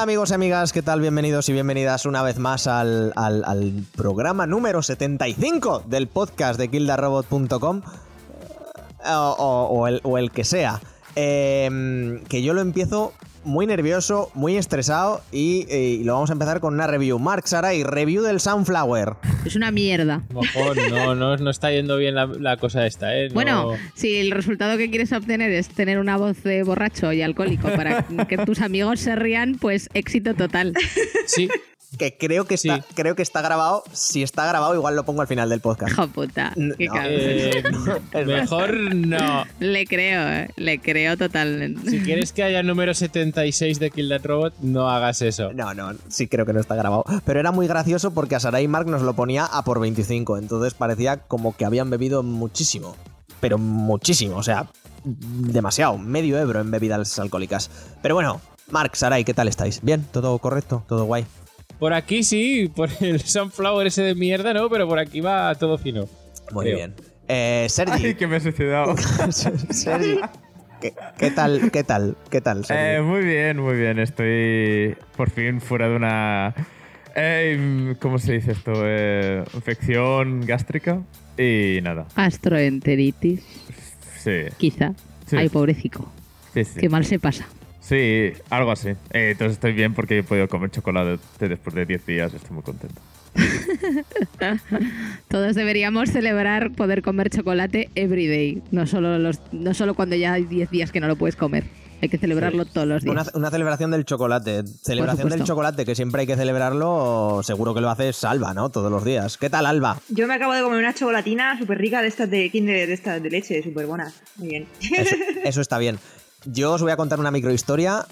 Amigos y amigas, ¿qué tal? Bienvenidos y bienvenidas una vez más al, programa número 75 del podcast de kildarobot.com o, o- el, que sea. Eh, que yo lo empiezo muy nervioso, muy estresado y, y lo vamos a empezar con una review. Mark Saray, review del Sunflower. Es una mierda. Mojón, no, no, no está yendo bien la, la cosa esta, ¿eh? No- Bueno, si el resultado que quieres obtener es tener una voz de borracho y alcohólico para que tus amigos se rían, pues éxito total. Sí, Que creo que, está, Sí. creo que está grabado. Si está grabado, igual lo pongo al final del podcast. Hijo puta. Qué No, cabrón. eh, Es mejor no. Le creo, eh, le creo totalmente. Si quieres que haya número 76 de Kill That Robot, no hagas eso. No, no, sí creo que no está grabado. Pero era muy gracioso porque a Sarai Mark nos lo ponía a por 25. Entonces parecía como que habían bebido muchísimo. Pero muchísimo, o sea, demasiado. Medio ebro en bebidas alcohólicas. Pero bueno, Mark, Sarai, ¿qué tal estáis? ¿Bien? ¿Todo correcto? ¿Todo guay? Por aquí sí, por el Sunflower ese de mierda, no, pero por aquí va todo fino. Muy Creo. bien. Eh, Sergi. Ay, que me he suicidado. Sergi. ¿Qué, qué tal? ¿Qué tal? ¿Qué tal, Sergi? Eh, muy bien, muy bien. Estoy por fin fuera de una. eh, ¿Cómo se dice esto? Eh, infección gástrica. Y nada. Gastroenteritis, Sí. quizá. Sí. Ay, pobrecico. Sí, sí. Qué mal se pasa. Sí, algo así. Eh, entonces estoy bien porque he podido comer chocolate después de 10 días. Estoy muy contento. Todos deberíamos celebrar poder comer chocolate every day, no solo, los, no solo cuando ya hay 10 días que no lo puedes comer. Hay que celebrarlo todos los días. Una, una celebración del chocolate. Celebración del chocolate, que siempre hay que celebrarlo. Seguro que lo haces Alba, ¿no? Todos los días. ¿Qué tal, Alba? Yo me acabo de comer una chocolatina súper rica de estas de Kinder, de estas de leche, súper buenas. Muy bien. Eso, eso está bien. Yo os voy a contar una microhistoria.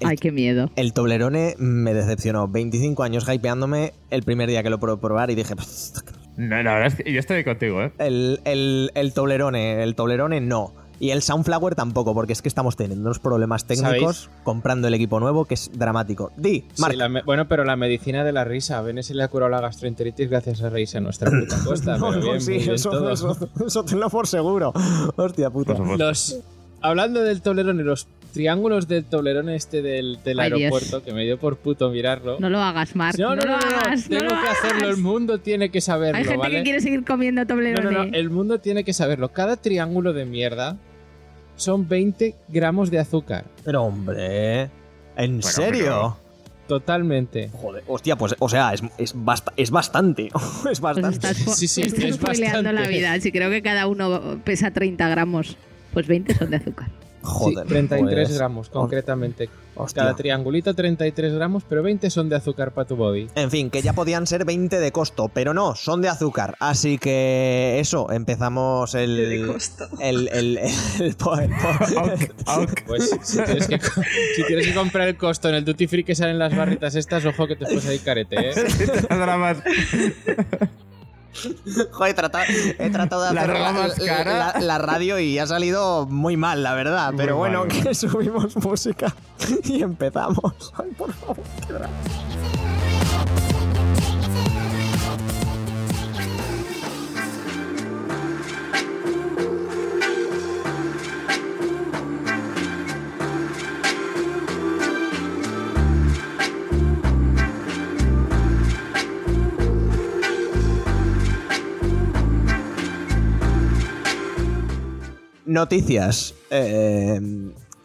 El, Ay, qué miedo. el Toblerone me decepcionó. 25 años hypeándome el primer día que lo probé probar y dije, "Pff, No, la verdad es que yo estoy contigo, ¿eh? el, el, el Toblerone, el Toblerone no. Y el Sunflower tampoco, porque es que estamos teniendo unos problemas técnicos comprando el equipo nuevo que es dramático. Di, Sí, Marc. la me- bueno, pero la medicina de la risa. A Bene se le ha curado la gastroenteritis gracias a reírse a nuestra puta costa. No, pero no, bien, sí, bien eso, todo. eso, eso tenlo por seguro. Hostia puta. Los, hablando del Toblerone, los triángulos del Toblerone este del, del Ay, Dios. aeropuerto, que me dio por puto mirarlo. No lo hagas, Mark. no, no, lo no, no, no, hagas. no tengo lo que hacerlo, el mundo tiene que saberlo, Hay gente ¿vale? que quiere seguir comiendo No, Toblerone. no, no, el mundo tiene que saberlo. Cada triángulo de mierda son 20 gramos de azúcar. Pero hombre, ¿en Bueno, serio? Totalmente. Joder, hostia, pues, o sea, es, es, basta- es bastante. es Pues bastante. estás, fo- Sí, sí, estás es bastante. la vida. Si creo que cada uno pesa 30 gramos, pues 20 son de azúcar. Joder. sí, 33 pues, gramos, concretamente. hostia. Cada triangulito 33 gramos, pero 20 son de azúcar para tu body. En fin, que ya podían ser 20 de costo, pero no, son de azúcar. Así que eso, empezamos el. De costo. El, el, el, el. Pues si tienes, que, co- si tienes que comprar el costo en el duty free que salen las barritas estas, ojo que te puedes ahí carete, ¿eh? Nada más. Joder, he tratado, he tratado de hacer la- la radio y ha salido muy mal, la verdad. Muy pero bueno, mal, que subimos música y empezamos. Ay, por favor, qué Noticias. eh,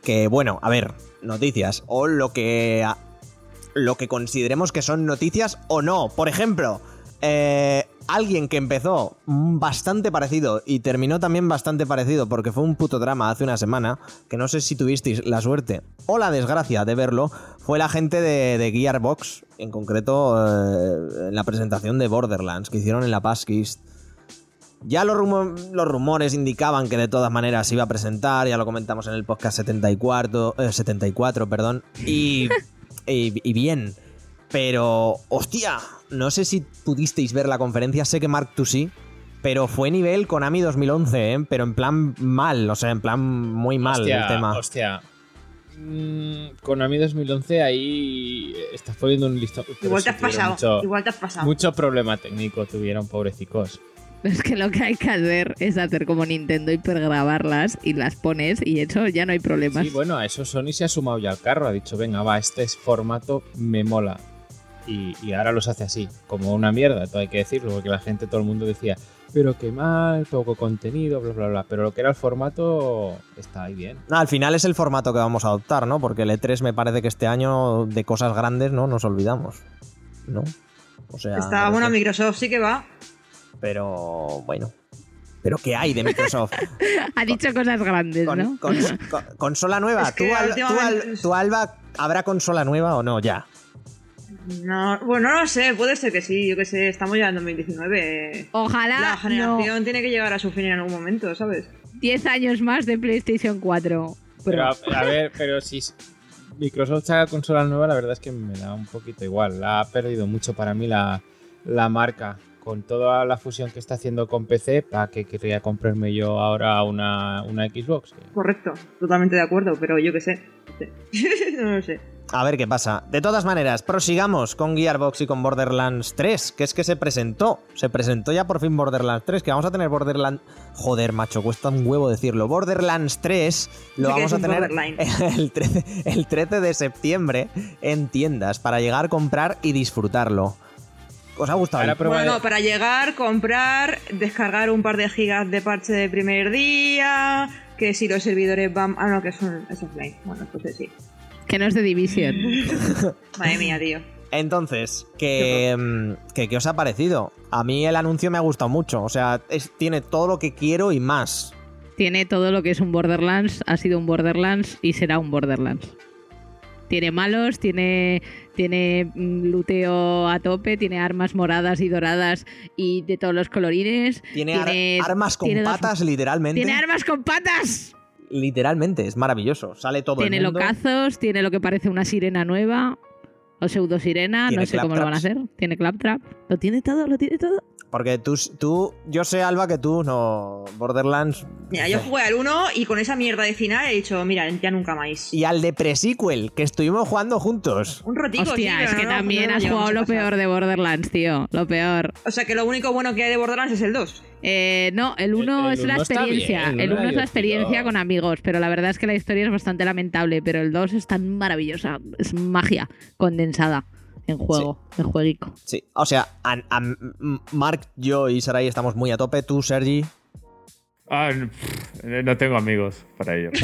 que bueno, a ver, noticias. O lo que. lo que consideremos que son noticias o no. Por ejemplo, eh, alguien que empezó bastante parecido y terminó también bastante parecido porque fue un puto drama hace una semana, que no sé si tuvisteis la suerte o la desgracia de verlo, fue la gente de, de Gearbox, en concreto eh, en la presentación de Borderlands que hicieron en la Paskist. Ya los, rumo- los rumores indicaban que de todas maneras se iba a presentar, ya lo comentamos en el podcast 74, eh, 74 perdón, y, y, y bien. Pero, hostia, no sé si pudisteis ver la conferencia, sé que Mark tú sí, pero fue nivel Konami 2011, ¿eh? pero en plan mal, o sea, en plan muy mal hostia, el tema. Hostia. Mm, Konami 2011 ahí estás poniendo un listón. Igual te has pasado. Mucho, Igual te has pasado. mucho problema técnico tuvieron, pobrecicos. Es que lo que hay que hacer es hacer como Nintendo hipergrabarlas y las pones y eso ya no hay problemas. Sí, bueno, a eso Sony se ha sumado ya al carro. Ha dicho, venga, va, este es formato me mola. Y, y ahora los hace así, como una mierda, todo hay que decirlo, porque la gente, todo el mundo decía, pero qué mal, poco contenido, bla, bla, bla. Pero lo que era el formato está ahí bien. No, al final es el formato que vamos a adoptar, ¿no? Porque el E3 me parece que este año de cosas grandes no nos olvidamos. ¿No? O sea. Está bueno, Microsoft sí que va. Pero bueno. ¿Pero qué hay de Microsoft? ha dicho cosas grandes, Con- ¿no? con- con- consola nueva. Es que ¿Tú, Al- tú, Al- tú, Alba, ¿habrá consola nueva o no? Ya. No, bueno, no lo sé, puede ser que sí, yo que sé, estamos ya en 2019. Ojalá La no. generación tiene que llegar a su fin en algún momento, ¿sabes? 10 años más de PlayStation 4. Pero a, a ver, pero si Microsoft saca consola nueva, la verdad es que me da un poquito igual. La ha perdido mucho para mí la, la marca. Con toda la fusión que está haciendo con PC, ¿para qué querría comprarme yo ahora una, una Xbox? Correcto, totalmente de acuerdo, pero yo que sé. no lo sé. A ver qué pasa. De todas maneras, prosigamos con Gearbox y con Borderlands 3, que es que se presentó. Se presentó ya por fin Borderlands 3, que vamos a tener Borderlands... Joder, macho, cuesta un huevo decirlo. Borderlands 3 lo vamos a tener el 13, el 13 de septiembre en tiendas para llegar, comprar y disfrutarlo. ¿Os ha gustado? Ahora Bueno, de- no, para llegar, comprar, descargar un par de gigas de parche de primer día, que si los servidores van... Ah, no, que son es offline. Bueno, entonces sí. Que no es de Division. Madre mía, tío. Entonces, ¿qué, mm, que- ¿qué os ha parecido? A mí el anuncio me ha gustado mucho. O sea, es- tiene todo lo que quiero y más. Tiene todo lo que es un Borderlands, ha sido un Borderlands y será un Borderlands. Tiene malos, tiene, tiene mm, luteo a tope, tiene armas moradas y doradas y de todos los colorines. Tiene, ar- Tiene- armas con tiene dos- patas, literalmente. ¡Tiene armas con patas! Literalmente, es maravilloso. Sale todo tiene el mundo. locazos, tiene lo que parece una sirena nueva. O pseudo sirena, no sé cómo lo van a hacer. Tiene claptrap. Lo tiene todo, lo tiene todo. Porque tú, tú, yo sé, Alba, que tú no. Borderlands. Mira, yo jugué al 1 y con esa mierda de final he dicho, mira, ya nunca más. Y al de Pre-Sequel, que estuvimos jugando juntos. Un rotico, Hostia, es que no, también no has jugado lo pasar. peor de Borderlands, tío. Lo peor. O sea que lo único bueno que hay de Borderlands es el 2. Eh, no, el 1 el es la experiencia. bien, el el uno 1 es la experiencia con amigos, pero la verdad es que la historia es bastante lamentable. Pero el 2 es tan maravillosa. Es magia condensada en juego, en jueguico. Sí. O sea, a- a- m- Mark, yo y Sarai estamos muy a tope. Tú, Sergi. Ah, no tengo amigos para ello.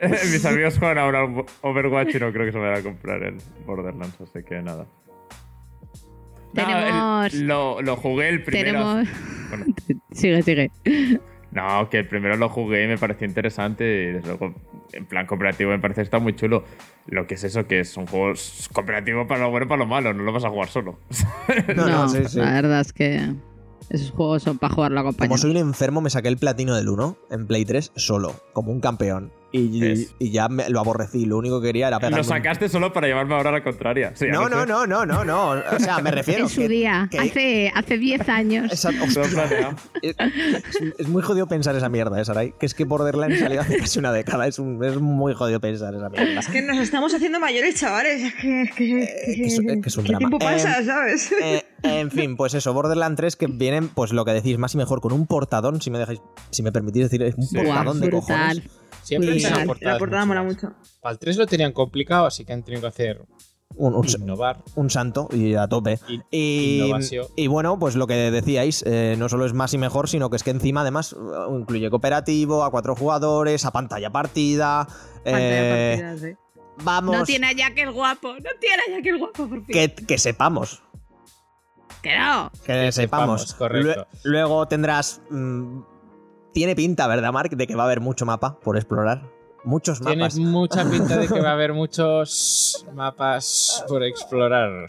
Mis amigos juegan ahora Overwatch y no creo que se me vaya a comprar el Borderlands, así que nada. Tenemos- el- lo, lo jugué el primero. Tenemos. Bueno, sigue, sigue. No, que el primero lo jugué y me pareció interesante y desde luego en plan cooperativo me parece que está muy chulo. Lo que es eso, que es un juego cooperativo para lo bueno y para lo malo, no lo vas a jugar solo. No, no, sí, sí. la verdad es que esos juegos son para jugarlo Como acompañado. soy un enfermo, me saqué el platino del 1 en Play 3 solo, como un campeón. Y, ya me- lo aborrecí. Lo único que quería era pegarme. Lo sacaste solo para llevarme ahora a la contraria. Sí, No, no, no, no, no, no. O sea, me refiero. en su que- día, que- hace, hace 10 años. Esa- es, muy jodido pensar esa mierda, ¿eh, Sarai? Que es que Borderlands salió hace casi una década. Es, un- es muy jodido pensar esa mierda. Es que nos estamos haciendo mayores, chavales. Es que, es que, Eh, que es- que es un ¿qué drama. tiempo pasa, Eh, sabes? Eh, en fin, pues eso, Borderlands 3 que vienen, pues lo que decís, más y mejor, con un portadón, si me dejáis, si me permitís decir, un Sí. portadón de brutal. cojones. Siempre han tenido La portada mola mucho. Para el 3 lo tenían complicado, así que han tenido que hacer Un, un- innovar. un santo y a tope. In- Y, bueno, pues lo que decíais, eh, no solo es más y mejor, sino que es que encima además uh, incluye cooperativo, a cuatro jugadores, a pantalla partida. eh, Pantalla partida, sí. vamos, No tiene a Jack el guapo, no tiene a Jack el guapo, por fin. que, que sepamos. Que no. Que, Que sepamos. sepamos, correcto. Lue- luego tendrás. mm, tiene pinta, ¿verdad, Mark? De que va a haber mucho mapa por explorar. Muchos Tiene mapas. mucha pinta de que va a haber muchos mapas por explorar.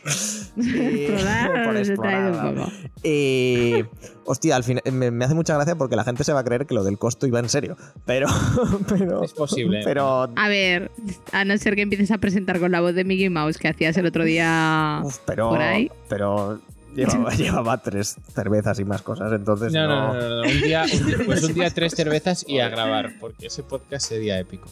Y- Explorar, por explorar. Y. Hostia, al final me, me hace mucha gracia porque la gente se va a creer que lo del costo iba en serio. Pero. pero Es posible. Pero. A ver, a no ser que empieces a presentar con la voz de Mickey Mouse que hacías el otro día. uf, pero. por ahí. Pero. Llevaba, llevaba tres cervezas y más cosas, entonces No, no. no, no, no, no. Un día, un- pues un día tres cervezas y a grabar, porque ese podcast sería épico.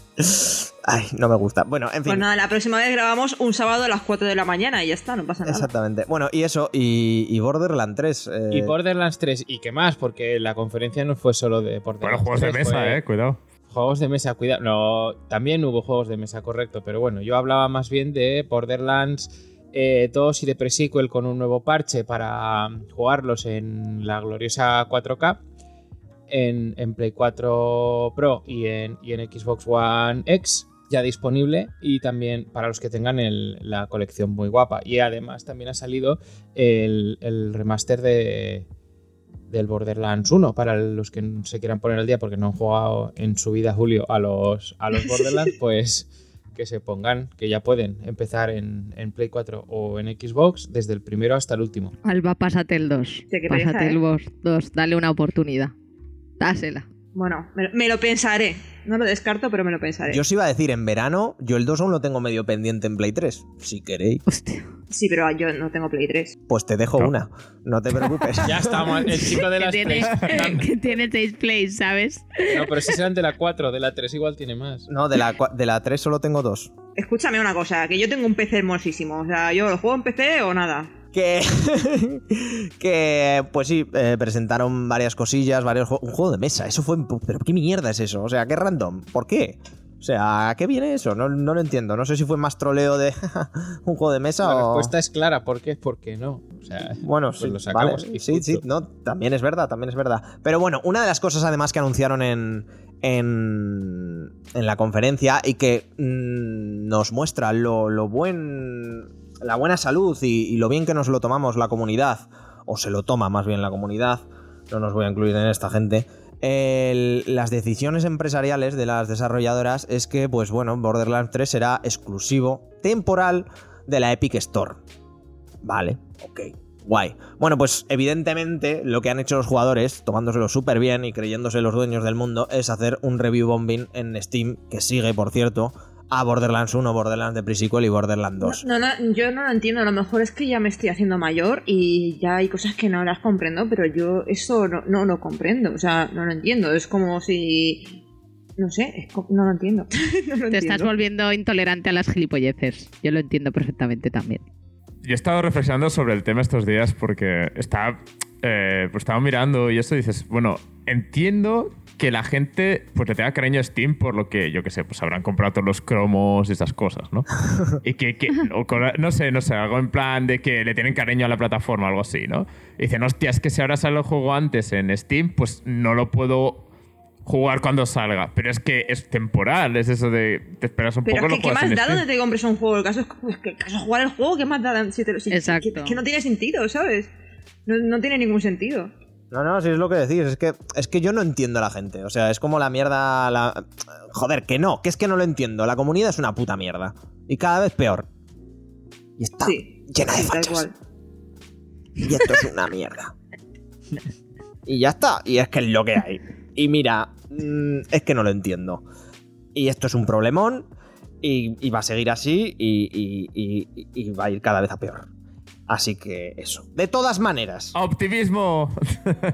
Ay, no me gusta. Bueno, en fin. Pues nada, la próxima vez grabamos un sábado a las 4 de la mañana y ya está, no pasa nada. Exactamente. Bueno, y eso, y, y Borderland 3. eh, Y Borderlands 3, ¿y qué más? Porque la conferencia no fue solo de Bueno, Borderlands juegos de 3, mesa, fue eh, cuidado. Juegos de mesa, cuidado. No, también hubo juegos de mesa, correcto. Pero bueno, yo hablaba más bien de Borderlands eh, 2 y de pre-sequel con un nuevo parche para jugarlos en la gloriosa 4K. En, en Play 4 Pro y en, y en Xbox One X ya disponible y también para los que tengan el- la colección muy guapa. Y además también ha salido el, el remaster de, del Borderlands 1 para los que se quieran poner al día porque no han jugado en su vida Julio a los, a los Borderlands, pues que se pongan, que ya pueden empezar en, en Play 4 o en Xbox desde el primero hasta el último. Alba, pásate el 2. qué pereza, Pásate ¿eh? el 2, dale una oportunidad. Dásela. Bueno, me, me lo pensaré. No lo descarto, pero me lo pensaré. Yo os iba a decir, en verano, yo el 2 aún lo tengo medio pendiente en Play 3. Si queréis, Hostia. Sí, pero yo no tengo Play 3. pues te dejo No. una. No te preocupes. Ya estamos, el chico de Que las tiene, 3. que tiene 6 plays, ¿sabes? No, pero si serán de la 4, de la 3 igual tiene más. No, de la, de la 3 solo tengo dos. Escúchame una cosa, que yo tengo un PC hermosísimo. O sea, yo lo juego en PC o nada. Que, que pues sí, eh, presentaron varias cosillas, varios un juego de mesa. Eso fue. Pero qué mierda es eso. O sea, qué random. ¿Por qué? O sea, ¿a qué viene eso? No, no lo entiendo. No sé si fue más troleo de un juego de mesa La o. respuesta es clara, ¿por qué? Porque no. O sea, Bueno, pues sí, lo sacamos vale. y sí, sí, no, también es verdad, también es verdad. Pero bueno, una de las cosas además que anunciaron en, en, en la conferencia y que mm, nos muestra lo, lo buen, la buena salud y, lo bien que nos lo tomamos la comunidad, o se lo toma más bien la comunidad, no nos voy a incluir en esta gente, las decisiones empresariales de las desarrolladoras es que, pues bueno, Borderlands 3 será exclusivo temporal de la Epic Store. Vale, ok, guay. Bueno, pues evidentemente lo que han hecho los jugadores, tomándoselo súper bien y creyéndose los dueños del mundo, es hacer un review bombing en Steam, que sigue, por cierto, a Borderlands 1, Borderlands de Pre-Sequel y Borderlands 2. No, no, yo no lo entiendo. A lo mejor es que ya me estoy haciendo mayor y ya hay cosas que no las comprendo, pero yo eso no, no lo comprendo. O sea, no lo entiendo. Es como si. No sé, es no lo entiendo. No lo Te estás volviendo intolerante a las gilipolleces. Yo lo entiendo perfectamente también. Yo he estado reflexionando sobre el tema estos días porque está, eh, pues estaba mirando y eso y dices, bueno, entiendo que la gente pues le tenga cariño a Steam por lo que, yo qué sé, pues habrán comprado todos los cromos y esas cosas, ¿no? y que, que- o con- no sé, no sé, algo en plan de que le tienen cariño a la plataforma, algo así, ¿no? Y dicen, hostia, es que si ahora sale el juego antes en Steam, pues no lo puedo jugar cuando salga. Pero es que es temporal, es eso de te esperas un Pero poco es lo que, ¿qué más da donde te compres un juego? El caso es pues, que el caso es jugar el juego, ¿qué más da si te lo si- Exacto. Que, que no tiene sentido, ¿sabes? No, no tiene ningún sentido. No, no, si es lo que decís, es que, es que yo no entiendo a la gente. O sea, es como la mierda. La... Joder, que no, que es que no lo entiendo. La comunidad es una puta mierda. Y cada vez peor. Y está Sí. llena de fachas. Y esto es una mierda. Y ya está. Y es que es lo que hay. Y mira, mm, es que no lo entiendo. Y esto es un problemón. Y, y va a seguir así. Y, y- y- y va a ir cada vez a peor. Así que eso. De todas maneras. ¡Optimismo!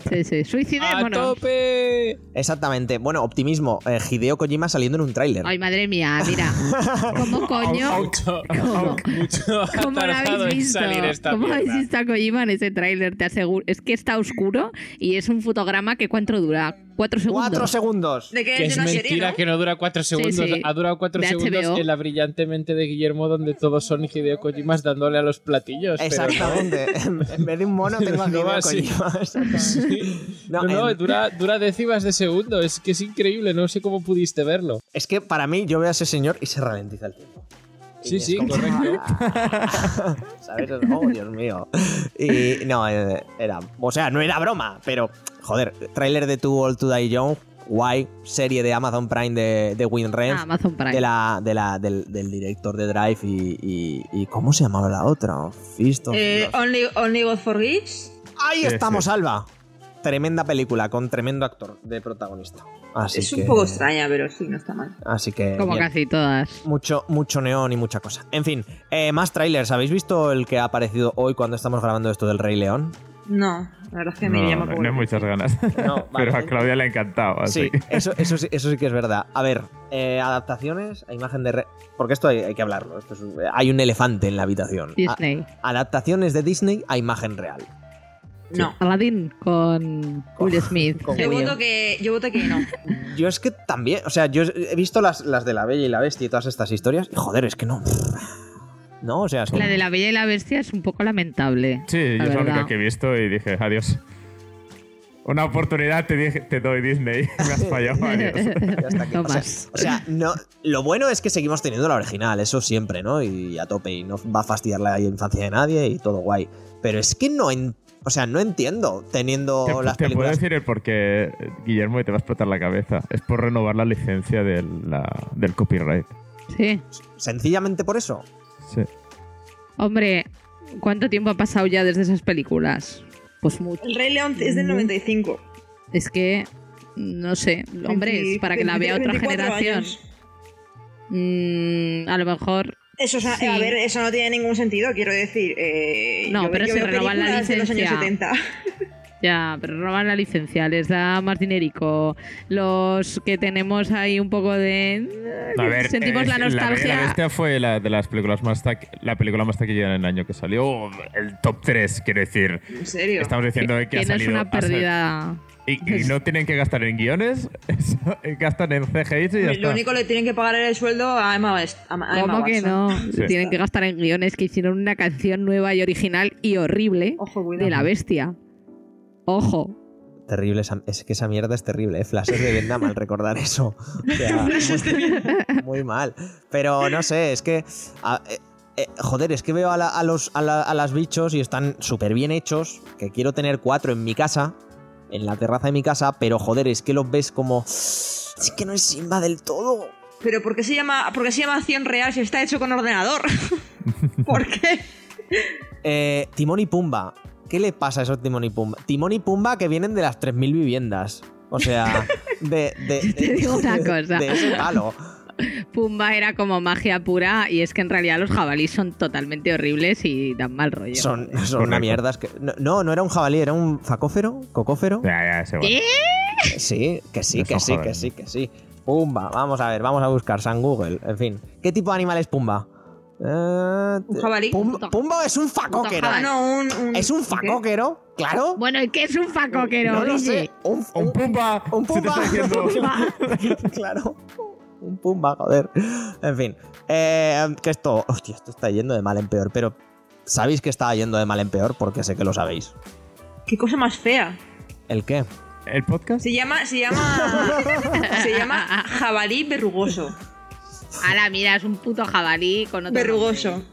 Sí, sí. ¡A Suicidémonos. tope! Exactamente. Bueno, optimismo. Eh, Hideo Kojima saliendo en un tráiler. Ay, madre mía, mira. ¿Cómo coño? Mucho, ¿Cómo? mucho ha ¿Cómo lo habéis visto? ¿Cómo habéis visto a Kojima en ese tráiler? Te aseguro. Es que está oscuro y es un fotograma que ¿cuánto dura? ¿Cuatro segundos? Cuatro segundos. De que, Que de es una serie, mentira ¿no? que no dura cuatro segundos. sí. Ha durado cuatro De segundos HBO. en la brillante mente de Guillermo, donde todos son Hideo Kojimas dándole a los platillos. pero no. Exactamente. en en vez de un mono tengo a No Hideo así. Kojima. Exactamente. Sí. No, No, no, en- dura, dura décimas de segundo. Es que es increíble. No sé cómo pudiste verlo. Es que para mí yo veo a ese señor y se ralentiza el tiempo. Sí, sí, como- correcto. ¿Sabes? Oh, Dios mío. Y no, era. O sea, no era broma, pero. Joder, tráiler de Too Old to Die Young, guay. Serie de Amazon Prime de, de Win. Ah, Amazon Prime. de la, de la, del, del director de Drive y, y, y- ¿Cómo se llamaba la otra? Fist of Eh, only, only God Forgives. Ahí Sí, estamos, sí. Alba. Tremenda película con tremendo actor de protagonista. Así es que, un poco extraña, pero sí, no está mal. Así que. Como bien. casi todas. Mucho, mucho neón y mucha cosa. En fin, eh, más trailers. ¿Habéis visto el que ha aparecido hoy cuando estamos grabando esto del Rey León? No, la verdad es que me no, llama no, poco no muchas ganas. No, Pero a. Claudia le ha encantado. Así. Sí, eso, eso, sí, eso sí que es verdad. A ver, eh, adaptaciones a imagen de... re- Porque esto hay, hay que hablarlo. esto es un- hay un elefante en la habitación. Disney. A- adaptaciones de Disney a imagen real. No. Aladdin con Will Smith. con Yo voto que, yo voto que no. Yo es que también, o sea, yo he visto las, las de la Bella y la Bestia y todas estas historias, y joder, es que no. No, o sea, es que- La de la Bella y la Bestia es un poco lamentable. Sí, yo es la única que he visto y dije, adiós. Una oportunidad te, dije, te doy Disney. Me has fallado, adiós. ya está aquí. No O sea, más. o sea, no, lo bueno es que seguimos teniendo la original, eso siempre, ¿no? Y a tope, y no va a fastidiar la infancia de nadie y todo guay. Pero es que no, en- o sea, no entiendo teniendo Te, las te puedo películas. decir el por qué, Guillermo, y te va a explotar la cabeza. Es por renovar la licencia del, la- del copyright. Sí. Sencillamente por eso. Sí. Hombre, ¿cuánto tiempo ha pasado ya desde esas películas? Pues mucho. El Rey León es del 95. Es que, no sé, hombre, es 20, para que la vea otra 24 generación. Mm, a lo mejor Eso, o sea, Sí. a ver, eso no tiene ningún sentido, quiero decir. eh, No, yo- pero yo veo renovan la los años licencia. 70. Ya, pero roban la licencia, les da más dinerico. Los que tenemos ahí un poco de. A ver, sentimos eh, la La nostalgia. Bestia fue la de las películas más taqu- la película más taquillera en el año que salió. El top 3, quiero decir. En serio. Estamos diciendo que, que ha no salido. es una ha pérdida. Y, y no tienen que gastar en guiones, eso, gastan en CGI y ya Lo está. único que le tienen que pagar el sueldo a Emma, West- a a Emma ¿Cómo que no? Sí. Tienen que gastar en guiones que hicieron una canción nueva y original y horrible Ojo, de la bestia. Ojo. Terrible, esa- es que esa mierda es terrible, ¿eh? Flashes de Vietnam al recordar eso. O sea, muy, muy mal. Pero no sé, es que. a- eh, eh, joder, es que veo a, la- a los, a, la- a las bichos y están súper bien hechos. Que quiero tener cuatro en mi casa, en la terraza de mi casa, pero joder, es que los ves como. Es que no es Simba del todo. Pero ¿por qué se llama, por qué se llama acción real si está hecho con ordenador? ¿Por qué? Eh, Timón y Pumba. ¿Qué le pasa a esos Timón y Pumba? Timón y Pumba que vienen de las 3.000 viviendas. O sea, de, de, de- Te digo una cosa. de ese palo. Pumba era como magia pura y es que en realidad los jabalíes son totalmente horribles y dan mal rollo. Son, son una mierda. es que- no, no, no era un jabalí, era un facófero, cocófero. Ya, ya, se va. ¿Qué? Sí, que sí, No que sí, que sí, que sí. Pumba, vamos a ver, vamos a buscar San Google, en fin. ¿Qué tipo de animal es Pumba? Eh, Un jabalí. Pumba, Pumba es un facóquero. Ah, no, un, un- Es un ¿qué? facóquero, claro. Bueno, ¿y qué es un facoquero? no lo Guille? sé. Un, ¡Un pumba! Un Se te pumba. está claro. Un pumba, joder. En fin. Eh, que esto. Hostia, esto está yendo de mal en peor. Pero. ¿Sabéis que está yendo de mal en peor? Porque sé que lo sabéis. Qué cosa más fea. ¿El qué? ¿El podcast? Se llama, se llama, se llama jabalí verrugoso. Ala, mira, es un puto jabalí con otro Verrugoso.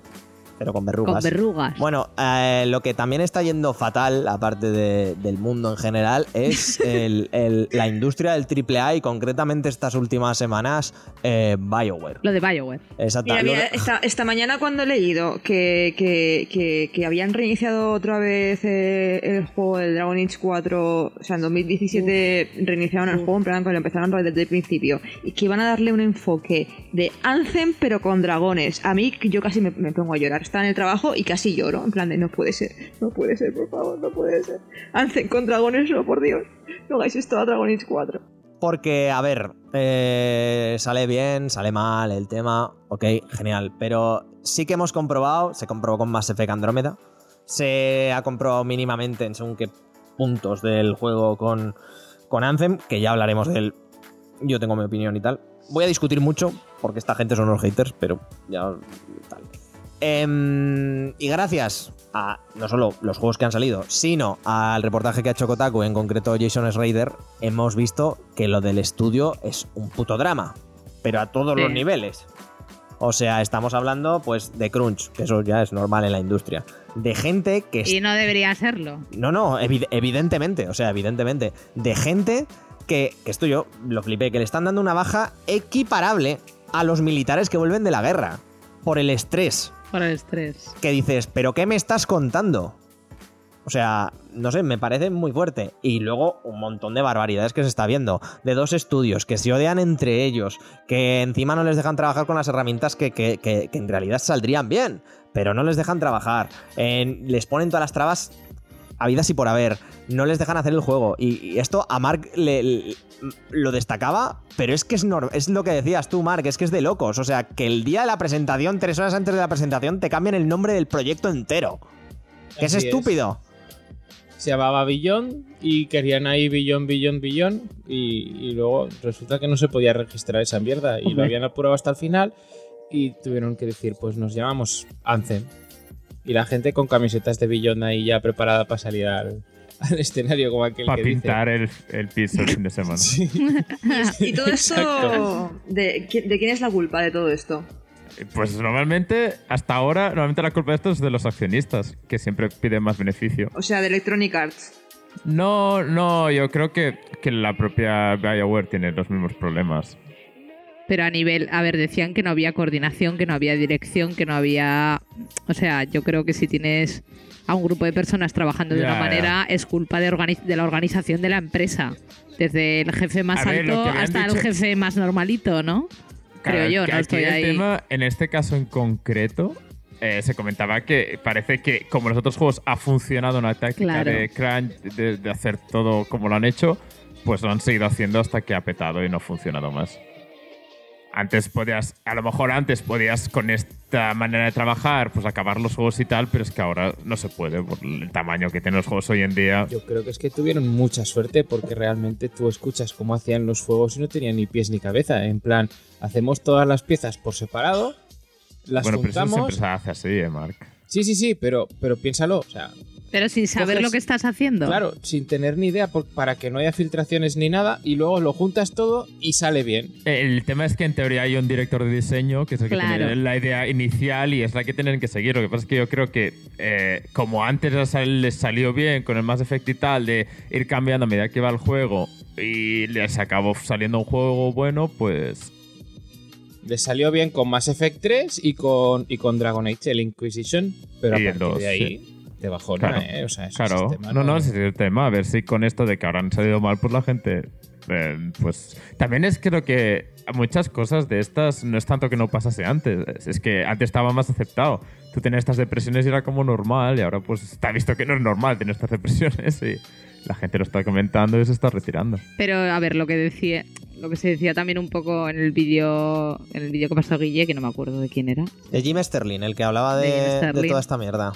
Pero con verrugas. Con verrugas. Bueno, eh, lo que también está yendo fatal, aparte de- del mundo en general, es el- el- la industria del AAA y concretamente estas últimas semanas, eh, BioWare. Lo de Bioware. De- esta, esta mañana cuando he leído que, que, que, que habían reiniciado otra vez eh, el juego del Dragon Age 4, o sea, en 2017 reiniciaron el juego, en plan que lo empezaron desde el principio, y que iban a darle un enfoque de Anthem pero con dragones. A mí que yo casi me, me pongo a llorar. Estaba en el trabajo y casi lloro, en plan de no puede ser, no puede ser, por favor, no puede ser. Anthem con dragones, no, por Dios. No hagáis esto a Dragon Age 4. Porque, a ver, eh, sale bien, sale mal el tema, ok, genial. Pero sí que hemos comprobado, se comprobó con Mass Effect Andrómeda, se ha comprobado mínimamente en según qué puntos del juego con, con Anthem, que ya hablaremos de él. Yo tengo mi opinión y tal. Voy a discutir mucho, porque esta gente son unos haters, pero ya Em, y gracias a no solo los juegos que han salido, sino al reportaje que ha hecho Kotaku, en concreto Jason Schrader, hemos visto que lo del estudio es un puto drama, pero a todos Sí. los niveles. O sea, estamos hablando pues de crunch, que eso ya es normal en la industria. De gente que Y no debería serlo. no, no, evi- evidentemente, o sea, evidentemente. De gente que, que esto yo lo flipé, que le están dando una baja equiparable a los militares que vuelven de la guerra. Por el estrés. Por el estrés. Que dices, ¿pero qué me estás contando? O sea, no sé, me parece muy fuerte. Y luego un montón de barbaridades que se está viendo. De dos estudios que se odian entre ellos, que encima no les dejan trabajar con las herramientas que, que- que- en realidad saldrían bien, pero no les dejan trabajar. Les ponen todas las trabas habidas y por haber. No les dejan hacer el juego. Y, y esto a Mark le, le- lo destacaba, pero es que es, es lo que decías tú, Mark, es que es de locos. O sea, que el día de la presentación, tres horas antes de la presentación, te cambian el nombre del proyecto entero. Que es estúpido. Se llamaba Billón y querían ahí Billón, Billón, Billón. Y, y luego resulta que no se podía registrar esa mierda. Y lo habían apurado hasta el final. Y tuvieron que decir, pues nos llamamos Anthem. Y la gente con camisetas de Billón ahí ya preparada para salir al, al escenario, como aquel Para que dice. pintar el, el piso el fin de semana. Sí. Y todo esto, Exacto. de, qui- ¿de quién es la culpa de todo esto? Pues normalmente, hasta ahora, normalmente la culpa de esto es de los accionistas, que siempre piden más beneficio. O sea, de Electronic Arts. No, no, yo creo que, que la propia BioWare tiene los mismos problemas. Pero a nivel, a ver, decían que no había coordinación, que no había dirección, que no había... O sea, yo creo que si tienes a un grupo de personas trabajando de Ya, una ya. manera, es culpa de, organi- de la organización de la empresa. Desde el jefe más A alto hasta el jefe más normalito, ¿no? Creo yo, no estoy el ahí. tema, en este caso en concreto, eh, se comentaba que parece que como los otros juegos ha funcionado una táctica Claro. de crunch, de, de hacer todo como lo han hecho, pues lo han seguido haciendo hasta que ha petado y no ha funcionado más. Antes podías, a lo mejor antes podías con esta manera de trabajar, pues acabar los juegos y tal, pero es que ahora no se puede por el tamaño que tienen los juegos hoy en día. Yo creo que es que tuvieron mucha suerte porque realmente tú escuchas cómo hacían los juegos y no tenían ni pies ni cabeza. En plan, hacemos todas las piezas por separado, las bueno, pero eso juntamos. siempre se hace así, ¿eh, Mark? Sí, sí, sí, pero, pero piénsalo. O sea, Pero sin saber Coges- lo que estás haciendo. claro, sin tener ni idea por- para que no haya filtraciones ni nada y luego lo juntas todo y sale bien. El tema es que en teoría hay un director de diseño que es el que Claro. tiene la idea inicial y es la que tienen que seguir. Lo que pasa es que yo creo que eh, como antes les salió bien con el Mass Effect y tal de ir cambiando a medida que va el juego y les acabó saliendo un juego bueno, pues Les salió bien con Mass Effect 3 y con, y con Dragon Age, el Inquisition, pero a Y el partir dos, de ahí te bajó, Claro. ¿eh? O sea, claro. sistema No, no, ese es el tema. A ver si con esto de que ahora han salido mal, pues la gente... eh, pues también es creo que muchas cosas de estas no es tanto que no pasase antes, es- que antes estaba más aceptado. Tú tenías estas depresiones y era como normal y ahora pues está visto que no es normal tener estas depresiones y la gente lo está comentando y se está retirando. Pero a ver, lo que decía, lo que se decía también un poco en el vídeo, en el vídeo que pasó Guille, que no me acuerdo de quién era. De Jim Sterling, el que hablaba De de, de toda esta mierda.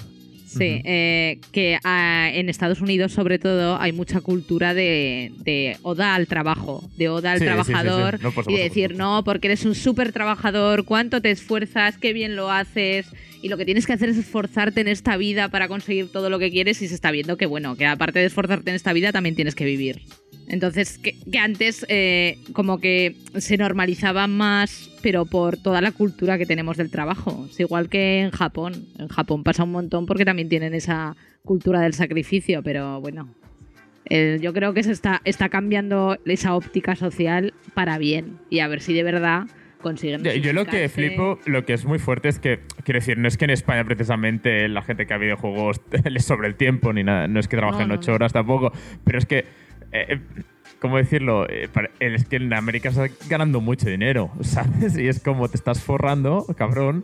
Sí, eh, que ah, en Estados Unidos sobre todo hay mucha cultura de, de oda al trabajo, de oda al Sí, sí, sí, sí. trabajador No, por y de supuesto, decir, por no, porque eres un súper trabajador, cuánto te esfuerzas, qué bien lo haces y lo que tienes que hacer es esforzarte en esta vida para conseguir todo lo que quieres y se está viendo que, bueno, que aparte de esforzarte en esta vida también tienes que vivir. Entonces, que, que antes eh, como que se normalizaba más, pero por toda la cultura que tenemos del trabajo. Es igual que en Japón. En Japón pasa un montón porque también tienen esa cultura del sacrificio, pero bueno. eh, yo creo que se está, está cambiando esa óptica social para bien. Y a ver si de verdad consiguen. Yo, yo lo que flipo, lo que es muy fuerte es que, quiero decir, no es que en España precisamente la gente que ha videojuegos les sobre el tiempo ni nada, no es que trabajen No, no, ocho horas tampoco, pero es que, eh, ¿cómo decirlo? Eh, es que en América estás ganando mucho dinero, ¿sabes? Y es como te estás forrando, cabrón,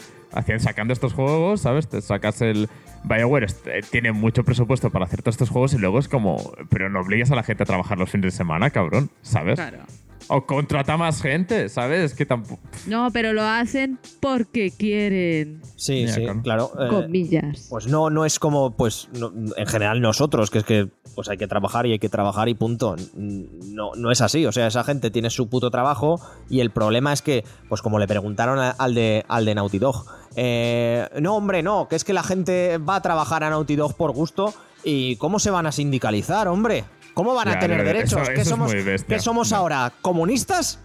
sacando estos juegos, ¿sabes? Te sacas el... BioWare este, tiene mucho presupuesto para hacer todos estos juegos y luego es como, pero no obligas a la gente a trabajar los fines de semana, cabrón, ¿sabes? Claro. O contrata más gente, ¿sabes? Es que tampoco... No, pero lo hacen porque quieren. Sí, sí, claro. claro. eh, Comillas. Pues no, no es como, pues, no- en general nosotros, que es que pues hay que trabajar y hay que trabajar y punto. No, no es así. O sea, esa gente tiene su puto trabajo y el problema es que, pues como le preguntaron al de, al de Naughty Dog, eh, no, hombre, no, que es que la gente va a trabajar a Naughty Dog por gusto y ¿cómo se van a sindicalizar, hombre? ¿Cómo van a tener derechos? eso- ¿Qué eso es somos. ¿qué somos ahora? ¿Comunistas?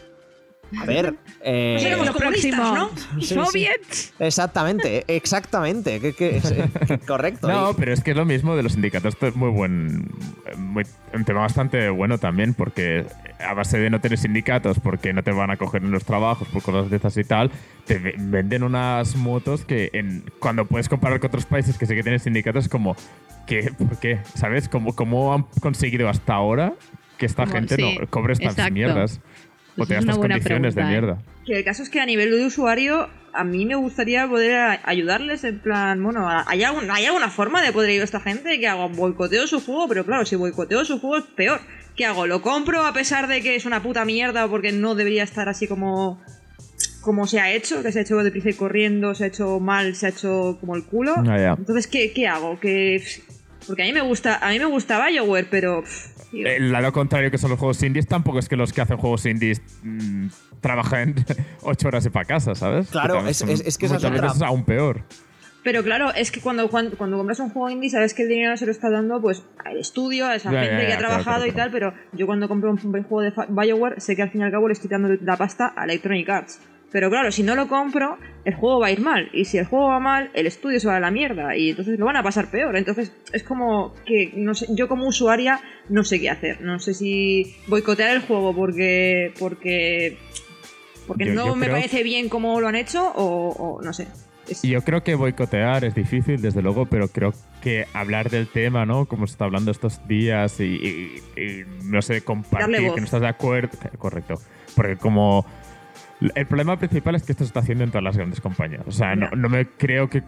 A ver, eh, comunistas, próximo. ¿no? Sí, sí. Soviets. exactamente, exactamente, que, que- es- eh, correcto. No, y- pero es que es lo mismo de los sindicatos. Esto es muy buen. muy- un tema bastante bueno también, porque a base de no tener sindicatos, porque no te van a coger en los trabajos por cosas de estas y tal, te ve- venden unas motos que en, cuando puedes comparar con otros países que sí que tienen sindicatos, como. ¿qué? ¿Por qué? ¿Sabes? ¿Cómo, ¿Cómo han conseguido hasta ahora que esta Como- gente sí, no cobre estas exacto. mierdas? O estas buena condiciones pregunta, de ¿eh? mierda. Que el caso es que a nivel de usuario a mí me gustaría poder ayudarles en plan, bueno, ¿hay, algún- ¿hay alguna forma de poder ayudar a esta gente? ¿Qué hago? ¿Boicoteo su juego? Pero claro, si boicoteo su juego es peor. ¿Qué hago? ¿Lo compro a pesar de que es una puta mierda porque no debería estar así como como se ha hecho? Que se ha hecho deprisa y corriendo, se ha hecho mal, se ha hecho como el culo. Ah. Entonces, ¿qué, qué hago? Que porque a mí me gusta, a mí me gusta BioWare, pero pff, tío. El lado contrario que son los juegos indies, tampoco es que los que hacen juegos indies mm, trabajen ocho horas y para casa, ¿sabes? Claro, es- son- es- es que muchas veces es aún peor. Pero claro, es que cuando, cuando, cuando compras un juego indie, sabes que el dinero se lo está dando pues al estudio, a esa Ya, gente ya, que ha claro, trabajado claro, y tal, pero yo cuando compro un juego de Bioware sé que al fin y al cabo le estoy dando la pasta a Electronic Arts. Pero claro, si no lo compro, el juego va a ir mal. Y si el juego va mal, el estudio se va a la mierda. Y entonces lo van a pasar peor. Entonces es como que, no sé, yo como usuaria no sé qué hacer. No sé si boicotear el juego porque. porque. porque Yo- no yo me creo- parece bien cómo lo han hecho o, o no sé. Yo creo que boicotear es difícil, desde luego, pero creo que hablar del tema, ¿no? Como se está hablando estos días y, y- y, no sé, compartir que no estás de acuerdo. Correcto. Porque como. El problema principal es que esto se está haciendo en todas las grandes compañías. O sea, no, no me creo que,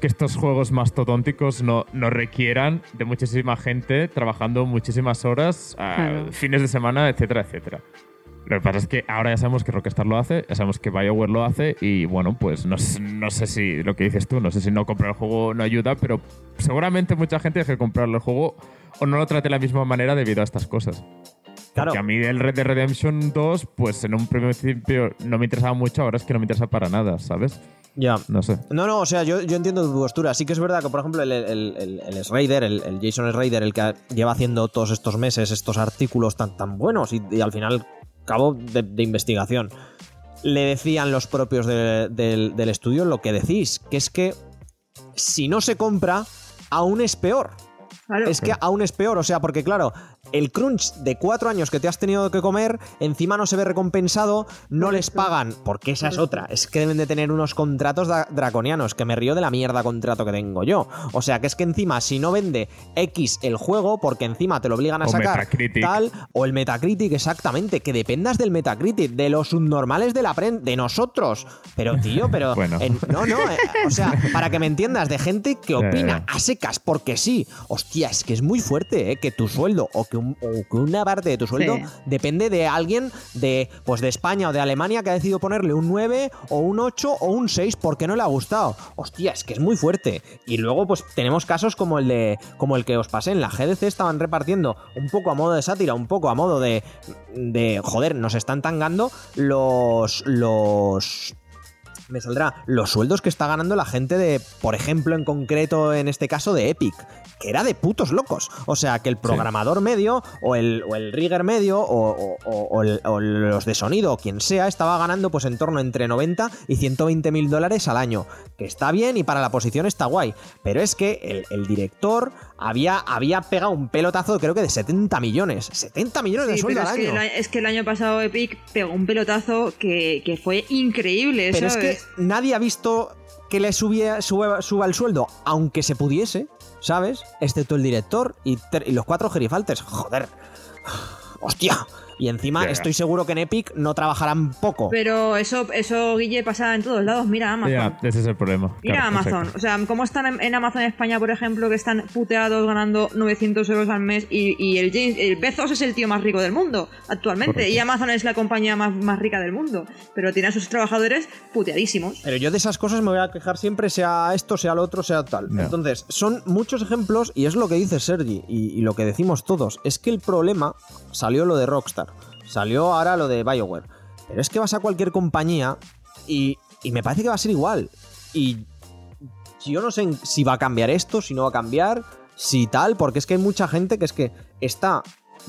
que estos juegos mastodónticos no, no requieran de muchísima gente trabajando muchísimas horas, a Claro. fines de semana, etcétera, etcétera. Lo que pasa es que ahora ya sabemos que Rockstar lo hace, ya sabemos que BioWare lo hace y bueno, pues no, sé- no sé si lo que dices tú, no sé si no comprar el juego no ayuda, pero seguramente mucha gente deje de comprar el juego o no lo trate de la misma manera debido a estas cosas. Claro. Porque a mí el Red Dead Redemption 2, pues en un principio no me interesaba mucho, ahora es que no me interesa para nada, ¿sabes? Ya. No sé. No, no, o sea, yo, yo entiendo tu postura. Sí que es verdad que, por ejemplo, el, el, el, el Schrader, el, el Jason Schrader, el que lleva haciendo todos estos meses estos artículos tan, tan buenos y, y al final cabo de, de investigación, le decían los propios de- del, del estudio lo que decís, que es que si no se compra, aún es peor. claro. Es que aún es peor, o sea, porque claro, el crunch de cuatro años que te has tenido que comer, encima no se ve recompensado, no les pagan, porque esa es otra, es que deben de tener unos contratos da- draconianos, que me río de la mierda contrato que tengo yo. O sea, que es que encima si no vende X el juego, porque encima te lo obligan a O sacar Metacritic. tal, o el Metacritic, exactamente, que dependas del Metacritic, de los subnormales de la prensa, de nosotros. Pero tío, pero... Bueno. en- no, no, eh, o sea, para que me entiendas, de gente que opina a secas porque sí. Hostia, es que es muy fuerte, ¿eh? Que tu sueldo o que, un- o que una parte de tu sueldo Sí. depende de alguien de, pues de España o de Alemania que ha decidido ponerle un 9 o un 8 o un 6 porque no le ha gustado. Hostia, es que es muy fuerte. Y luego, pues tenemos casos como el de. como el que os pasé en la GDC, estaban repartiendo un poco a modo de sátira, un poco a modo de. de. joder, nos están tangando los. los me saldrá los sueldos que está ganando la gente de, por ejemplo, en concreto, en este caso, de Epic, que era de putos locos. O sea, que el programador medio, o el, o el rigger medio, o, o- o- o el- o los de sonido, o quien sea, estaba ganando pues en torno entre 90 y 120 mil dólares al año. Que está bien y para la posición está guay. Pero es que el, el director había, había pegado un pelotazo, creo que de 70 millones. 70 millones de sueldo al es que, año. el, es que el año pasado Epic pegó un pelotazo que, que fue increíble. Pero es que nadie ha visto que le subía, suba, suba el sueldo, aunque se pudiese, ¿sabes? Excepto el director y, y los cuatro gerifaltes. Joder. Hostia. Y encima estoy seguro que en Epic no trabajarán poco. Pero eso, eso, Guille, pasa en todos lados. Mira Amazon. Ya, ese es el problema. Mira Claro, Amazon. O sea, ¿cómo están en, en Amazon España, por ejemplo, que están puteados ganando 900 euros al mes y, y el, James, el Bezos es el tío más rico del mundo actualmente? Correcto. Y Amazon es la compañía más, más rica del mundo. Pero tiene a sus trabajadores puteadísimos. Pero yo de esas cosas me voy a quejar siempre, sea esto, sea lo otro, sea tal. Entonces, son muchos ejemplos y es lo que dice Sergi y, y lo que decimos todos. Es que el problema salió lo de Rockstar, salió ahora lo de Bioware. Pero es que vas a cualquier compañía y, y me parece que va a ser igual. Y yo no sé si va a cambiar esto, si no va a cambiar, si tal, porque es que hay mucha gente que es que está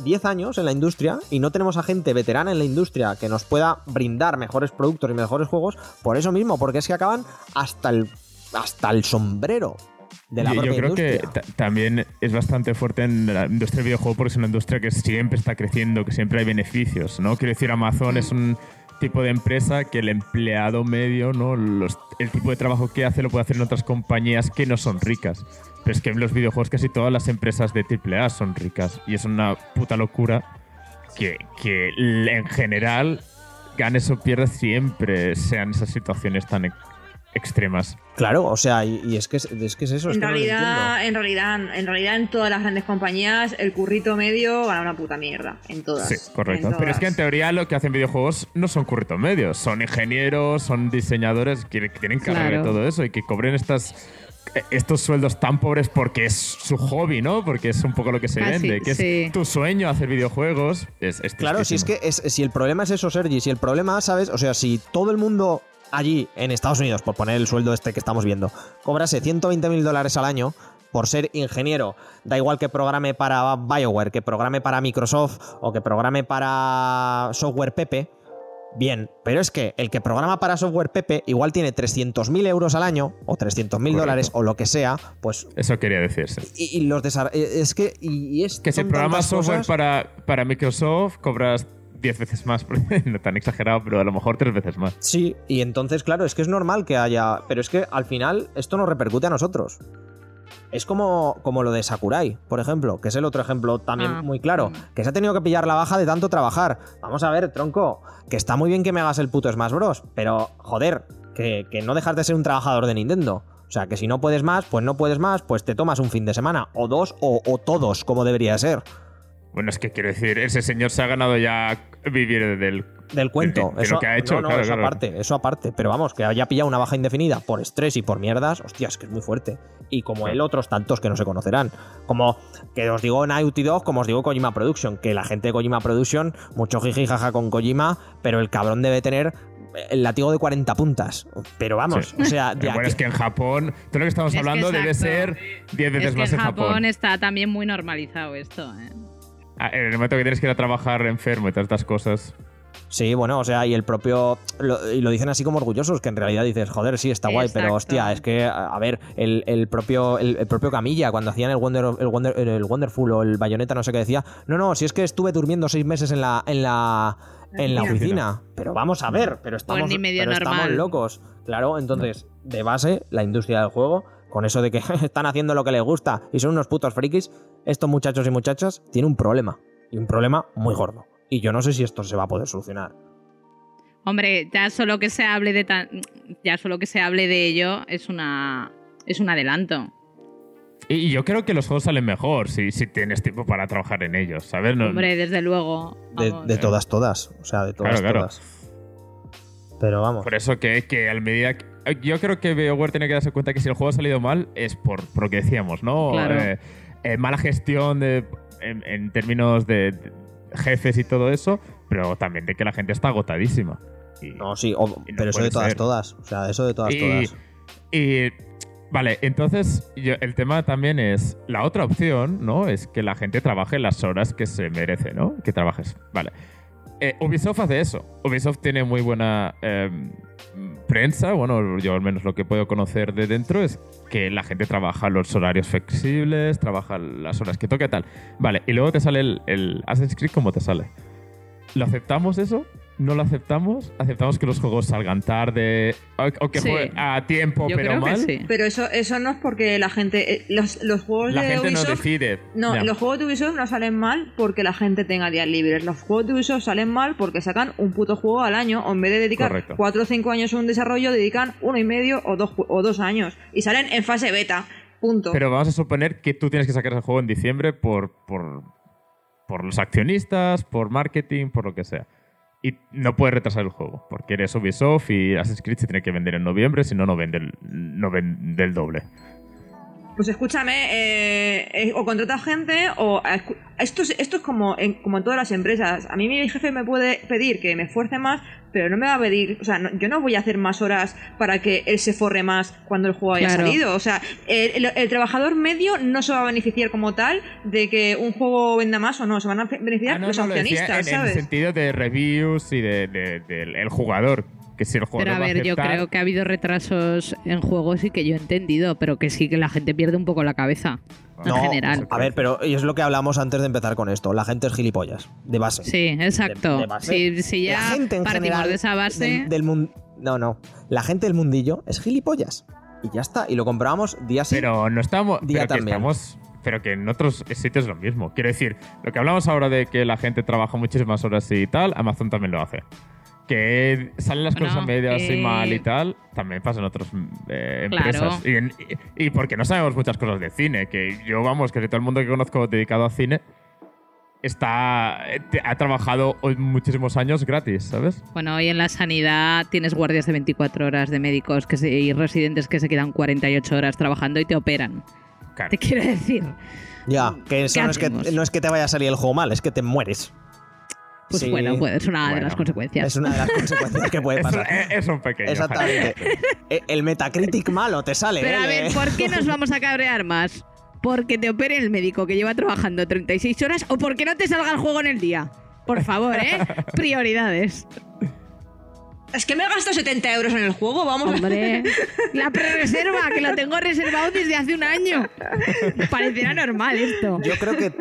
10 años en la industria y no tenemos a gente veterana en la industria que nos pueda brindar mejores productos y mejores juegos por eso mismo, porque es que acaban hasta el, hasta el sombrero de la Yo- creo industria. que ta- también es bastante fuerte en la industria del videojuego porque es una industria que siempre está creciendo, que siempre hay beneficios, ¿no? Quiero decir, Amazon es un tipo de empresa que el empleado medio, ¿no? Los- el tipo de trabajo que hace lo puede hacer en otras compañías que no son ricas. Pero es que en los videojuegos casi todas las empresas de AAA son ricas y es una puta locura que, que en general ganes o pierdas siempre sean esas situaciones tan, extremas. Claro, o sea, y, y es, que es, que es eso. es En que realidad, en realidad, en realidad en todas las grandes compañías el currito medio gana una puta mierda. En todas. Sí, correcto. Pero es que en teoría lo que hacen videojuegos no son curritos medios, son ingenieros, son diseñadores que, que tienen carrera Claro. y todo eso y que cobren estas eh, estos sueldos tan pobres porque es su hobby, ¿no? Porque es un poco lo que se Casi, vende, que sí. es tu sueño hacer videojuegos. Es, es Claro, si es que es, si el problema es eso, Sergi, si el problema, ¿sabes? O sea, si todo el mundo allí en Estados Unidos, por poner el sueldo este que estamos viendo, cobrase 120 mil dólares al año por ser ingeniero, da igual que programe para BioWare, que programe para Microsoft o que programe para software Pepe, bien, pero es que el que programa para software Pepe igual tiene 300 mil euros al año o 300 mil Correcto. dólares o lo que sea, pues... Eso quería decirse. Y, y los eh, es que y, es Que programas tantas software para, para Microsoft, cobras 10 veces más, no tan exagerado, pero a lo mejor 3 veces más. Sí, y entonces, claro, es que es normal que haya. Pero es que al final esto nos repercute a nosotros. Es como, como lo de Sakurai, por ejemplo, que es el otro ejemplo también Ah. muy claro, que se ha tenido que pillar la baja de tanto trabajar. Vamos a ver, tronco, que está muy bien que me hagas el puto Smash Bros, pero joder, que, que no dejas de ser un trabajador de Nintendo. O sea, que si no puedes más, pues no puedes más, pues te tomas un fin de semana, o dos, o, o todos, como debería ser. Bueno, es que quiero decir, ese señor se ha ganado ya vivir del. Del cuento. de- de eso, lo que ha hecho, no, no, claro, eso claro. aparte, eso aparte. Pero vamos, que haya pillado una baja indefinida por estrés y por mierdas, hostia, es que es muy fuerte. Y como él, otros tantos que no se conocerán. Como que os digo Naughty Dog, como os digo Kojima Production, que la gente de Kojima Production, mucho jiji jaja con Kojima, pero el cabrón debe tener el látigo de 40 puntas. Pero vamos, Sí. o sea, de Pero bueno, aquí- es que en Japón, todo lo que estamos Es que hablando debe ser 10 veces Es que más en en Japón. Japón está también muy normalizado esto. ¿eh? Ah, En el momento que tienes que ir a trabajar enfermo y todas estas cosas. Sí, bueno, o sea, y el propio. lo- y lo dicen así como orgullosos, que en realidad dices, joder, sí, está guay, pero hostia, es que, a ver, el, el propio el, el propio Camilla, cuando hacían el, Wonder, el, Wonder- el Wonderful o el Bayonetta, no sé qué decía, no, no, si es que estuve durmiendo seis meses en la. en la. en la oficina. Pero vamos a ver, pero estamos, Pues ni medio pero estamos normal. locos. Claro, entonces, de base, la industria del juego, con eso de que están haciendo lo que les gusta y son unos putos frikis, estos muchachos y muchachas tienen un problema. Y un problema muy gordo. Y yo no sé si esto se va a poder solucionar. Hombre, ya solo que se hable de tan- ya solo que se hable de ello es una es un adelanto. Y yo creo que los juegos salen mejor si, si tienes tiempo para trabajar en ellos, ¿sabes? No- Hombre, desde luego. De, de todas, todas. O sea, de todas, Claro, claro. todas. Pero vamos. Por eso que, que al medida que- Yo creo que BioWare tiene que darse cuenta que si el juego ha salido mal es por, por lo que decíamos, ¿no? Claro. Eh, eh, mala gestión de, en, en términos de, de jefes y todo eso, pero también de que la gente está agotadísima. Y, No, sí, o- Y no pero eso de todas, ser. todas. O sea, eso de todas, y, todas. y- vale, entonces yo- el tema también es la otra opción, ¿no? Es que la gente trabaje las horas que se merece, ¿no? Que trabajes. Vale. Eh, Ubisoft hace eso. Ubisoft tiene muy buena eh, prensa. Bueno, yo al menos lo que puedo conocer de dentro es que la gente trabaja los horarios flexibles, trabaja las horas que toca tal. Vale, y luego te sale el, el Assassin's Creed como te sale. ¿Lo aceptamos eso? ¿No lo aceptamos? ¿Aceptamos que los juegos salgan tarde? ¿O, o que Sí. jueguen a tiempo Yo pero creo mal? que sí. Pero eso, eso no es porque la gente. eh, Los, los juegos La de gente no decide. No, Ya. los juegos de Ubisoft no salen mal porque la gente tenga días libres. Los juegos de Ubisoft salen mal porque sacan un puto juego al año. O en vez de dedicar Correcto. 4 o 5 años a un desarrollo, dedican uno y medio o dos, o dos años. Y salen en fase beta. Punto. Pero vamos a suponer que tú tienes que sacar ese juego en diciembre por, por, por los accionistas, por marketing, por lo que sea. Y no puedes retrasar el juego, porque eres Ubisoft y Assassin's Creed se tiene que vender en noviembre, si no, no vende el, no vende el doble. Pues escúchame, eh, eh, o contrata gente o... Esto es, esto es como, en, como en todas las empresas. A mí mi jefe me puede pedir que me esfuerce más, pero no me va a pedir... O sea, no- yo no voy a hacer más horas para que él se forre más cuando el juego haya Claro. salido. O sea, el, el- el trabajador medio no se va a beneficiar como tal de que un juego venda más o no. Se van a beneficiar Ah, no, los no, lo decía accionistas, en, en el ¿sabes? sentido de reviews y de- de- del el jugador. Que si el jugador Pero a va ver, yo aceptar- creo que ha habido retrasos en juegos y que yo he entendido, pero que sí que la gente pierde un poco la cabeza. En general. A ver, pero es lo que hablamos antes de empezar con esto. La gente es gilipollas, de base. Sí, exacto. De- de base. Si, si ya la gente en partimos general de esa base. del, del mun- No, no. La gente del mundillo es gilipollas. Y ya está. Y lo comprobamos día sí. Pero no estamos. Día pero que también. estamos. Pero que en otros sitios es lo mismo. Quiero decir, lo que hablamos ahora de que la gente trabaja muchísimas horas y tal, Amazon también lo hace. Que salen las cosas a Bueno, medias y eh, mal y tal, también pasa en otras eh, Claro. empresas. Y, en- y- y porque no sabemos muchas cosas de cine, que yo, vamos, que todo el mundo que conozco dedicado a cine está eh, ha trabajado muchísimos años gratis, ¿sabes? Bueno, hoy en la sanidad tienes guardias de 24 horas de médicos que se- y residentes que se quedan 48 horas trabajando y te operan. Claro. Te quiero decir. Ya, que eso ¿Qué no es que, no es que te vaya a salir el juego mal, es que te mueres. Pues Sí. bueno, pues es una de las consecuencias. Es una de las consecuencias que puede pasar. es- es un pequeño. Exactamente. E- El Metacritic malo te sale. Pero ¿eh? a ver, De- ¿por qué nos vamos a cabrear más? ¿Porque te opere el médico que lleva trabajando 36 horas o porque no te salga el juego en el día? Por favor, ¿eh? Prioridades. Es que me gasto 70 euros en el juego, vamos. Hombre, la pre-reserva, que lo tengo reservado desde hace un año. Parecerá normal esto. Yo creo que,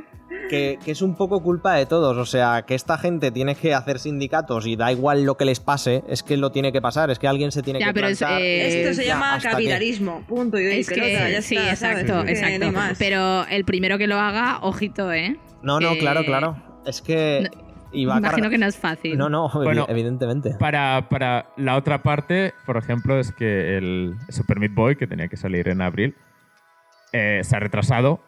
que, que es un poco culpa de todos. O sea, que esta gente tiene que hacer sindicatos y da igual lo que les pase, es que lo tiene que pasar, es que alguien se tiene Ya, que pero es, eh, Esto se Ya, llama que- capitalismo, punto. Y Es pelota, que ya sí, está, ¿sabes? exacto, no exacto. Pero el primero que lo haga, ojito, ¿eh? No, no, Eh, claro, claro. Es que iba Imagino que no es fácil. No, no, Bueno, evidentemente. Para, para la otra parte, por ejemplo, es que el Super Meat Boy, que tenía que salir en abril, eh, se ha retrasado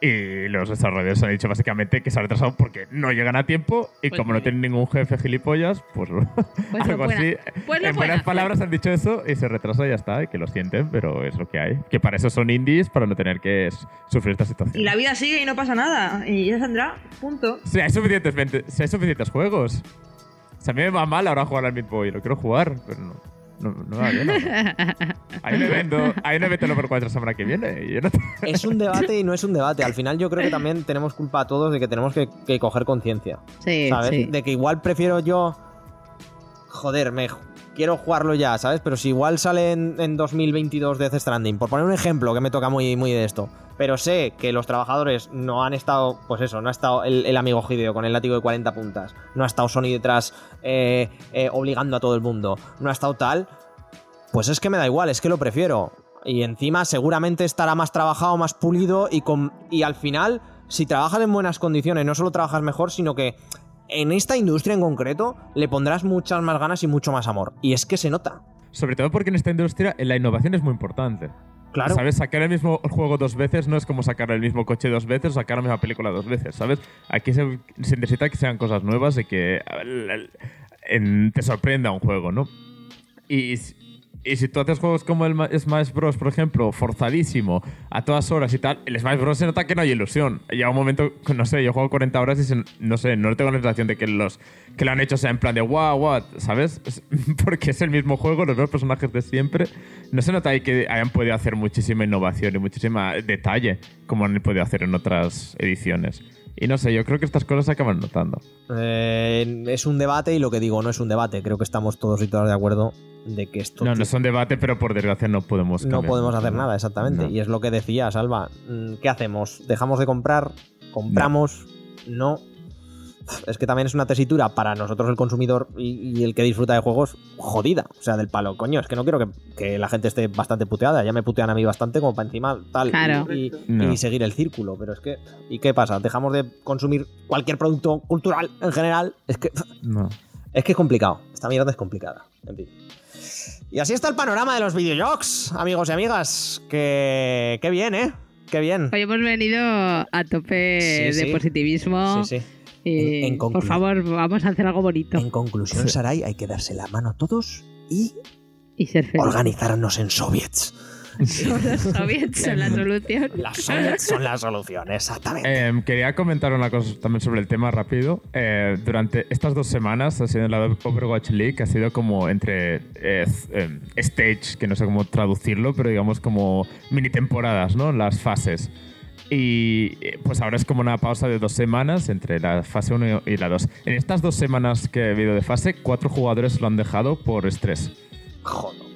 y los desarrolladores han dicho básicamente que se ha retrasado porque no llegan a tiempo y Pues como no tienen ningún jefe gilipollas, pues, Pues lo algo así. pues en buenas palabras han dicho eso y se retrasa y ya está, y que lo sienten, pero es lo que hay. Que para eso son indies, para no tener que sufrir esta situación. Y la vida sigue y no pasa nada. Y ya saldrá, punto. Si hay suficientes, si hay suficientes juegos. O sea, a mí me va mal ahora jugar al Meat Boy, lo quiero jugar, pero no. No, no va bien. ahora. Hay un evento, hay un evento Overwatch la semana que viene y yo no te- Es un debate y no es un debate. Al final yo creo que también tenemos culpa a todos de que tenemos que, que coger conciencia. Sí, ¿Sabes? sí. De que igual prefiero yo. Joder, me quiero jugarlo ya, ¿sabes? Pero si igual sale en, en 2022 Death Stranding, por poner un ejemplo que me toca muy, muy de esto. Pero sé que los trabajadores no han estado, pues eso, no ha estado el, amigo Hideo con el látigo de 40 puntas, no ha estado Sony detrás eh, eh, obligando a todo el mundo, no ha estado tal, pues es que me da igual, es que lo prefiero. Y encima seguramente estará más trabajado, más pulido y, con, y al final, si trabajas en buenas condiciones, no solo trabajas mejor, sino que en esta industria en concreto le pondrás muchas más ganas y mucho más amor. Y es que se nota. Sobre todo porque en esta industria la innovación es muy importante. ¿Sabes? Sacar el mismo juego dos veces no es como sacar el mismo coche dos veces o sacar la misma película dos veces, ¿sabes? Aquí se, necesita que sean cosas nuevas, de que te sorprenda un juego, ¿no? Y, y si tú haces juegos como el Ma- Smash Bros, por ejemplo, forzadísimo, a todas horas y tal, el Smash Bros se nota que no hay ilusión. Llega un momento, no sé, yo juego 40 horas y se- no sé, no tengo la sensación de que los que lo han hecho sea en plan de wow, what, ¿sabes? Es- Porque es el mismo juego, los dos personajes de siempre. No se nota ahí que hayan podido hacer muchísima innovación y muchísima detalle como han podido hacer en otras ediciones. Y no sé, yo creo que estas cosas se acaban notando. Eh, es un debate y lo que digo no es un debate. Creo que estamos todos y todas de acuerdo de que esto No, no es un debate, pero por desgracia no podemos no podemos hacer nada, exactamente. No. Y es lo que decía Salva. Mm, ¿Qué hacemos? ¿Dejamos de comprar? ¿Compramos? No. Es que también es una tesitura para nosotros el consumidor y, y el que disfruta de juegos jodida. O sea, del palo. Coño, es que no quiero que, que la gente esté bastante puteada. Ya me putean a mí bastante como para encima tal. Claro. Y, y- No. y seguir el círculo. Pero es que... ¿Y qué pasa? ¿Dejamos de consumir cualquier producto cultural en general? Es que... No. Es que es complicado. Esta mierda es complicada. En fin. Y así está el panorama de los videojuegos, amigos y amigas. Que, qué bien, ¿eh? Qué bien. Hoy hemos venido a tope Sí, de sí. positivismo. Sí, sí. Y, En- en por conclu- favor, vamos a hacer algo bonito En conclusión, Sarai, hay que darse la mano a todos y y ser feliz. organizarnos en soviets. Los soviets son la solución. Las soviets son la solución, exactamente. Em, quería comentar una cosa también sobre el tema rápido. Eh, durante estas dos semanas ha sido en la Overwatch League, ha sido como entre eh, em, stage, que no sé cómo traducirlo, pero digamos como mini temporadas, ¿no? Las fases. Y eh, pues ahora es como una pausa de dos semanas entre la fase 1 y la 2. En estas dos semanas que ha habido de fase, cuatro jugadores lo han dejado por estrés. Joder.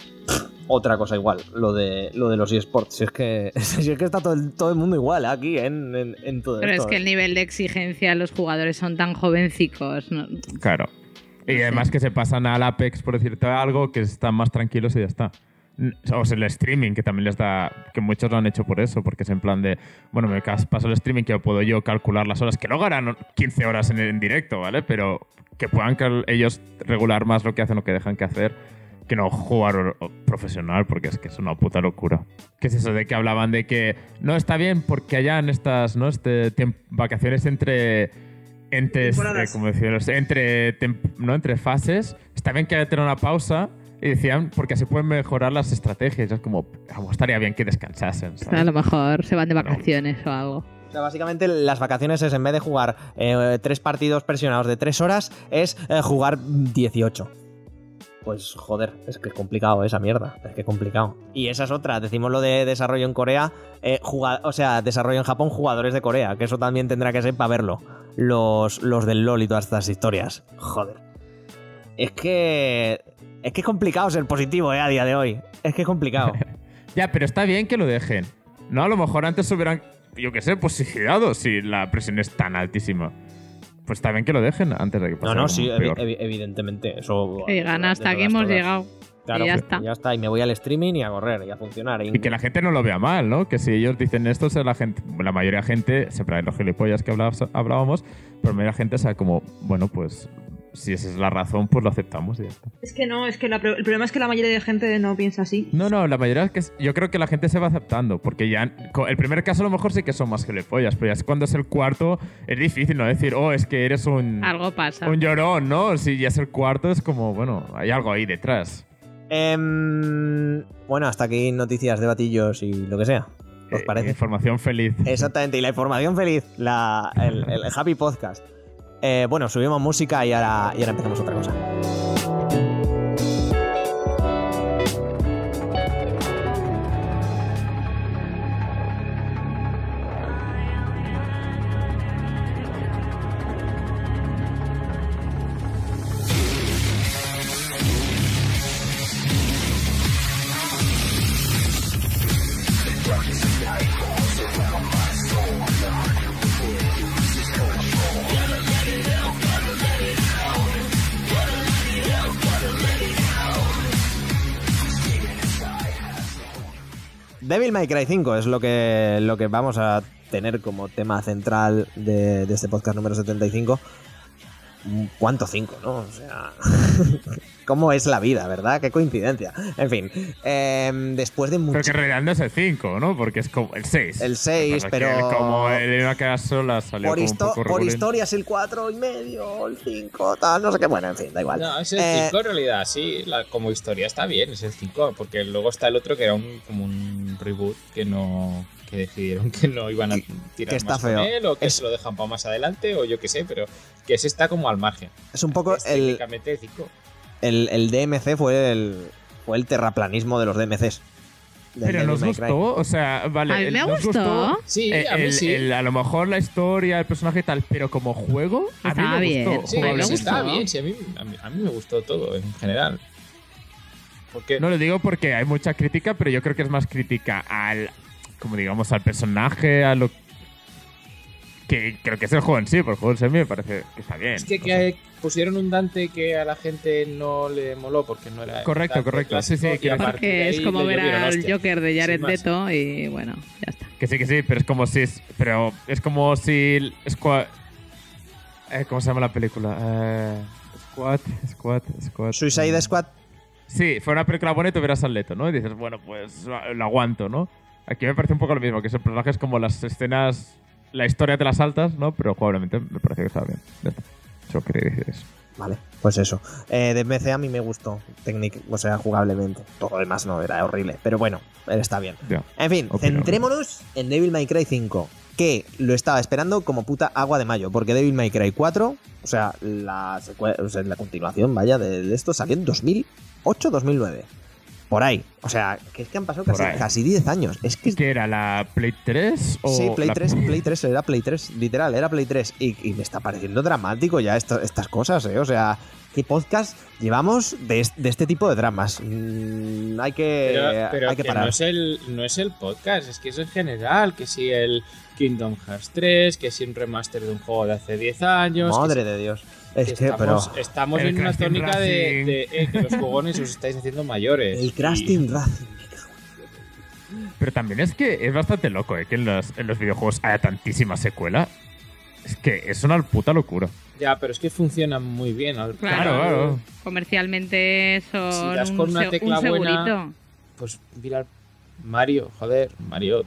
Otra cosa igual, lo de, lo de los eSports. Si es que, si es que está todo el, todo el mundo igual aquí en, en, en todo Pero esto. es que el nivel de exigencia, los jugadores son tan jovencicos. ¿no? Claro. Y además que se pasan al Apex, por decirte algo, que están más tranquilos y ya está. O sea, el streaming, que también les da. Que muchos lo han hecho por eso, porque es en plan de. Bueno, me paso el streaming que puedo yo calcular las horas, que luego harán 15 horas en, en directo, ¿vale? Pero que puedan ellos regular más lo que hacen o que dejan que hacer, que no jugar profesional, porque es que es una puta locura. ¿Qué es eso de que hablaban de que no está bien porque hayan estas, ¿no? Este, vacaciones entre. Entre, eh, como decirlo, entre, tem- ¿no? entre fases, está bien que haya tener una pausa y decían porque así pueden mejorar las estrategias. Es como, mejor estaría bien que descansasen. ¿sabes? A lo mejor se van de vacaciones o algo. O sea, básicamente las vacaciones es en vez de jugar eh, tres partidos presionados de tres horas, es eh, jugar 18. Pues joder, es que es complicado esa mierda, es que es complicado. Y esa es otra, decimos lo de desarrollo en Corea, eh, o sea, desarrollo en Japón, jugadores de Corea, que eso también tendrá que ser para verlo. Los, los del LOL y todas estas historias. Joder. Es que... Es que es complicado ser positivo, eh, a día de hoy. Es que es complicado. Ya, pero está bien que lo dejen. No, a lo mejor antes hubieran, yo qué sé, pues suicidado si la presión es tan altísima. Pues está bien que lo dejen antes de que pase No, no, sí, evidentemente. Eso. Y de gana hasta aquí hemos todas. llegado. Claro, y ya pues, está. Ya está, y me voy al streaming y a correr y a funcionar. Y que la gente no lo vea mal, ¿no? Que si ellos dicen esto, sea la gente, la mayoría de gente, siempre hay los gilipollas que hablabas- hablábamos, pero la mayoría de gente sea como, bueno, pues si esa es la razón, pues lo aceptamos y ya está. Es que no, es que la el problema es que la mayoría de gente no piensa así. No, no, la mayoría es que yo creo que la gente se va aceptando, porque ya el primer caso a lo mejor sí que son más gilipollas, pero ya es cuando es el cuarto es difícil, ¿no? Decir, oh, es que eres un, Algo pasa. un llorón, ¿no? Si ya es el cuarto es como, bueno, hay algo ahí detrás. Em, bueno, hasta aquí noticias, debatillos y lo que sea. ¿Os Eh, parece? Información feliz. Exactamente, y la información feliz, la, el, el Happy Podcast. Eh, bueno, subimos música y ahora, y ahora empezamos otra cosa. May Cry 5 es lo que, lo que vamos a tener como tema central de, de este podcast número 75. ¿Cuánto 5, no? O sea, ¿cómo es la vida, verdad? Qué coincidencia. En fin, em, después de Pero mucho... que en realidad no es el 5, ¿no? Porque es como el 6. El 6, Lo que pasa pero- como en una queda sola salió Por, como histo- un poco por regulín. historia es el 4 y medio, el 5, tal, no sé qué. Bueno, en fin, da igual. No, es el Eh, 5 en realidad, sí, la- como historia está bien, es el 5, porque luego está el otro que era un, como un reboot que no que decidieron que no iban a tirar que está más feo. con él o que Es- se lo dejan para más adelante o yo qué sé, pero que ese está como al margen. Es un poco Es el, el 5. el, DMC fue el, fue el terraplanismo de los DMCs. Pero nos gustó, o sea, vale. A mí el- me nos gustó. Sí, eh, a mí el- sí. el- a lo mejor la historia, el personaje y tal, pero como juego, a mí me bien. gustó. Sí, a mí me está gustó. bien, sí, a mí, a, mí, a mí me gustó todo en general. Porque No lo digo porque hay mucha crítica, pero yo creo que es más crítica al, como digamos, al personaje, a lo que creo que es el juego en sí, porque el juego en sí me parece que está bien. es que, que pusieron un Dante que a la gente no le moló porque no era. Correcto, Dante correcto, sí, sí, de Porque es como ver al. Joker de Jared. Leto y bueno, ya está. Que sí, que sí, pero es como si es, pero es como si el Squad, eh, ¿cómo se llama la película? Eh, Squad, Squad, Squad. Suicide Squad. Sí, fue una película buena y tuvieras al Leto, ¿no? Y dices, bueno, pues lo aguanto, ¿no? Aquí me parece un poco lo mismo, que ese personaje es como las escenas, la historia te las saltas, ¿no? Pero jugablemente me parece que está bien. Solo quería decir eso. Vale, pues eso. Eh, DMC a mí me gustó, técnic- o sea, jugablemente. Todo lo demás no, era horrible. Pero bueno, está bien. En fin, Opino. centrémonos en Devil May Cry 5, que lo estaba esperando como puta agua de mayo, porque Devil May Cry 4, o sea, la, o sea, la continuación, vaya, de, de esto salió en 2008, 2009. Por ahí. O sea, que es que han pasado casi, casi 10 años. Es que... ¿Qué era? ¿La Play 3? O Sí, Play la- 3, Play 3, era Play 3, literal, era Play 3. Y, y me está pareciendo dramático ya esto- estas cosas, ¿eh? O sea, ¿qué podcast llevamos de, es- de este tipo de dramas? Mm, hay que, Pero, pero hay que que parar. no, es el, no es el podcast, es que es en general. Que si el Kingdom Hearts 3, que si un remaster de un juego de hace 10 años. que Madre de Dios. Si- Es que, pero. estamos, estamos en una tónica de, eh, que los jugones os estáis haciendo mayores. El Crash Y- Team Racing. Pero también es que es bastante loco ¿eh? que en los, en los videojuegos haya tantísima secuela. Es que es una puta locura. Ya, pero es que funcionan muy bien. al- Claro, Claro, claro. Comercialmente son Si das un, con una se- tecla un buena- segurito. Pues mira, Mario, joder, Mario.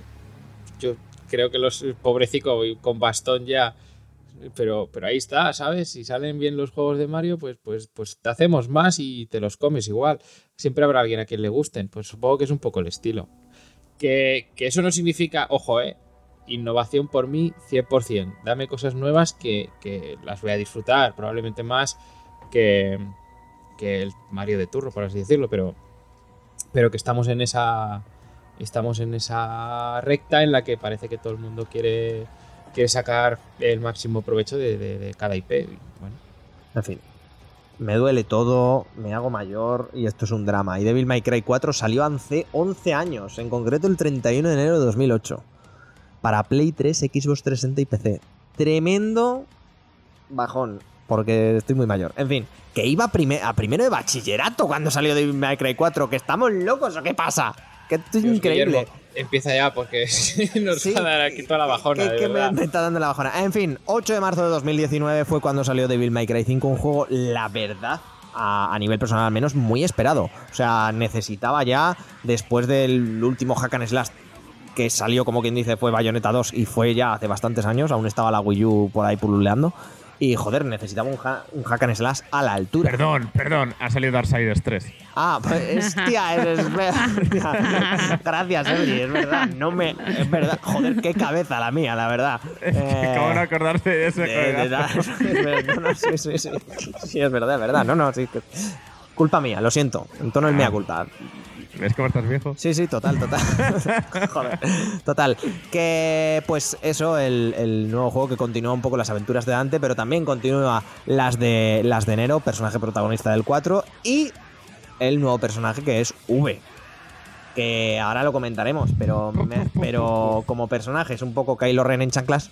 Yo creo que los pobrecico con bastón ya. Pero, pero ahí está, ¿sabes? Si salen bien los juegos de Mario, pues, pues, pues te hacemos más y te los comes igual. Siempre habrá alguien a quien le gusten. Pues supongo que es un poco el estilo. Que, que eso no significa, ojo, eh. Innovación por mí, 100%. Dame cosas nuevas que, que las voy a disfrutar, probablemente más que, que el Mario de turro, por así decirlo, pero, pero que estamos en esa estamos en esa recta en la que parece que todo el mundo quiere, quiere sacar el máximo provecho de, de- de cada IP. bueno, En fin. Me duele todo, me hago mayor y esto es un drama. Y Devil May Cry 4 salió hace 11 años, en concreto el 31 de enero de 2008. Para Play 3, Xbox 360 y PC. Tremendo bajón, porque estoy muy mayor. En fin, que iba a primero de bachillerato cuando salió Devil May Cry 4. ¿Que estamos locos o qué pasa? Que esto es Dios, increíble. Guillermo, empieza ya porque nos Sí, va a dar aquí toda la bajona. que- que me, me está dando la bajona. En fin, 8 de marzo de 2019 fue cuando salió Devil May Cry 5, un juego, la verdad, a, a nivel personal al menos, muy esperado. O sea, necesitaba ya, después del último hack and slash que salió, como quien dice, fue Bayonetta 2 y fue ya hace bastantes años, aún estaba la Wii U por ahí pululeando. Y joder, necesitaba un, ha- un hack and slash a la altura. Perdón, perdón, ha salido Darksiders 3. Ah, pues, hostia, es, es verdad. Gracias, Ebri, es verdad. No me. Es verdad. Joder, qué cabeza la mía, la verdad. Eh, Acabo de acordarse de ese de- de- juegazo. es verdad, no, no, sí, sí, sí. Sí, es verdad, es verdad. No, no, sí. Culpa mía, lo siento. En tono es mía culpa. ¿Ves cómo estás viejo? Sí, sí, total, total. Joder. Total. Que, pues eso, el, el nuevo juego que continúa un poco las aventuras de Dante, pero también continúa las de, las de Nero, personaje protagonista del 4, y el nuevo personaje que es V. Que ahora lo comentaremos, pero, me- pero como personaje es un poco Kylo Ren en chanclas.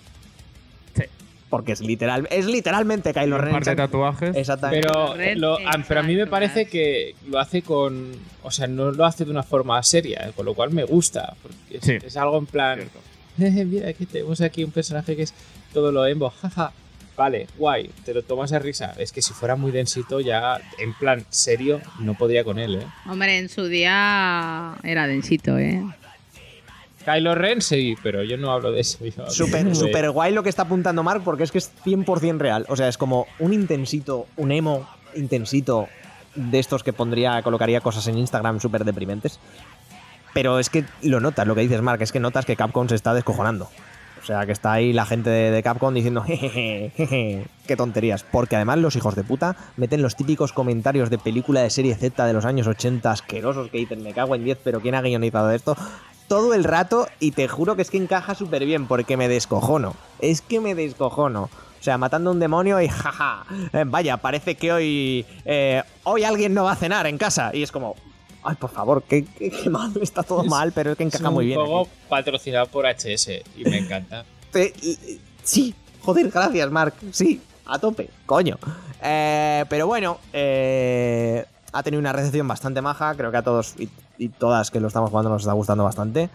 Sí. Porque es literal, es literalmente Kylo Un Ren en par de tatuajes. Exactamente. Pero, lo- ah, pero a mí me parece que lo hace con. O sea, no lo hace de una forma seria, eh, con lo cual me gusta. Porque es, Sí. es algo en plan. Cierto. Mira, aquí tenemos aquí un personaje que es todo lo embo, jaja. Vale, guay, te lo tomas a risa. Es que si fuera muy densito, ya en plan serio, no podría con él, ¿eh? Hombre, en su día era densito, ¿eh? Kylo Ren, sí, pero yo no hablo de eso. Súper de- super guay lo que está apuntando Mark porque es que es 100% real. O sea, es como un intensito, un emo intensito de estos que pondría, colocaría cosas en Instagram súper deprimentes. Pero es que lo notas, lo que dices Mark, es que notas que Capcom se está descojonando. O sea, que está ahí la gente de, de Capcom diciendo, jejeje, jeje, qué tonterías. Porque además los hijos de puta meten los típicos comentarios de película de serie Z de los años 80 asquerosos que dicen, me cago en 10, pero ¿quién ha guionizado esto? Todo el rato y te juro que es que encaja súper bien porque me descojono. Es que me descojono. O sea, matando a un demonio y jaja. eh, vaya, parece que hoy. eh, hoy alguien no va a cenar en casa. Y es como. Ay, por favor, qué, qué- qué mal. Está todo Es- mal, pero es que encaja un muy bien. juego aquí. patrocinado por HS y me encanta. Sí, joder, gracias, Mark. Sí, a tope, coño. Eh, pero bueno, eh, ha tenido una recepción bastante maja. Creo que a todos y, y todas que lo estamos jugando nos está gustando bastante.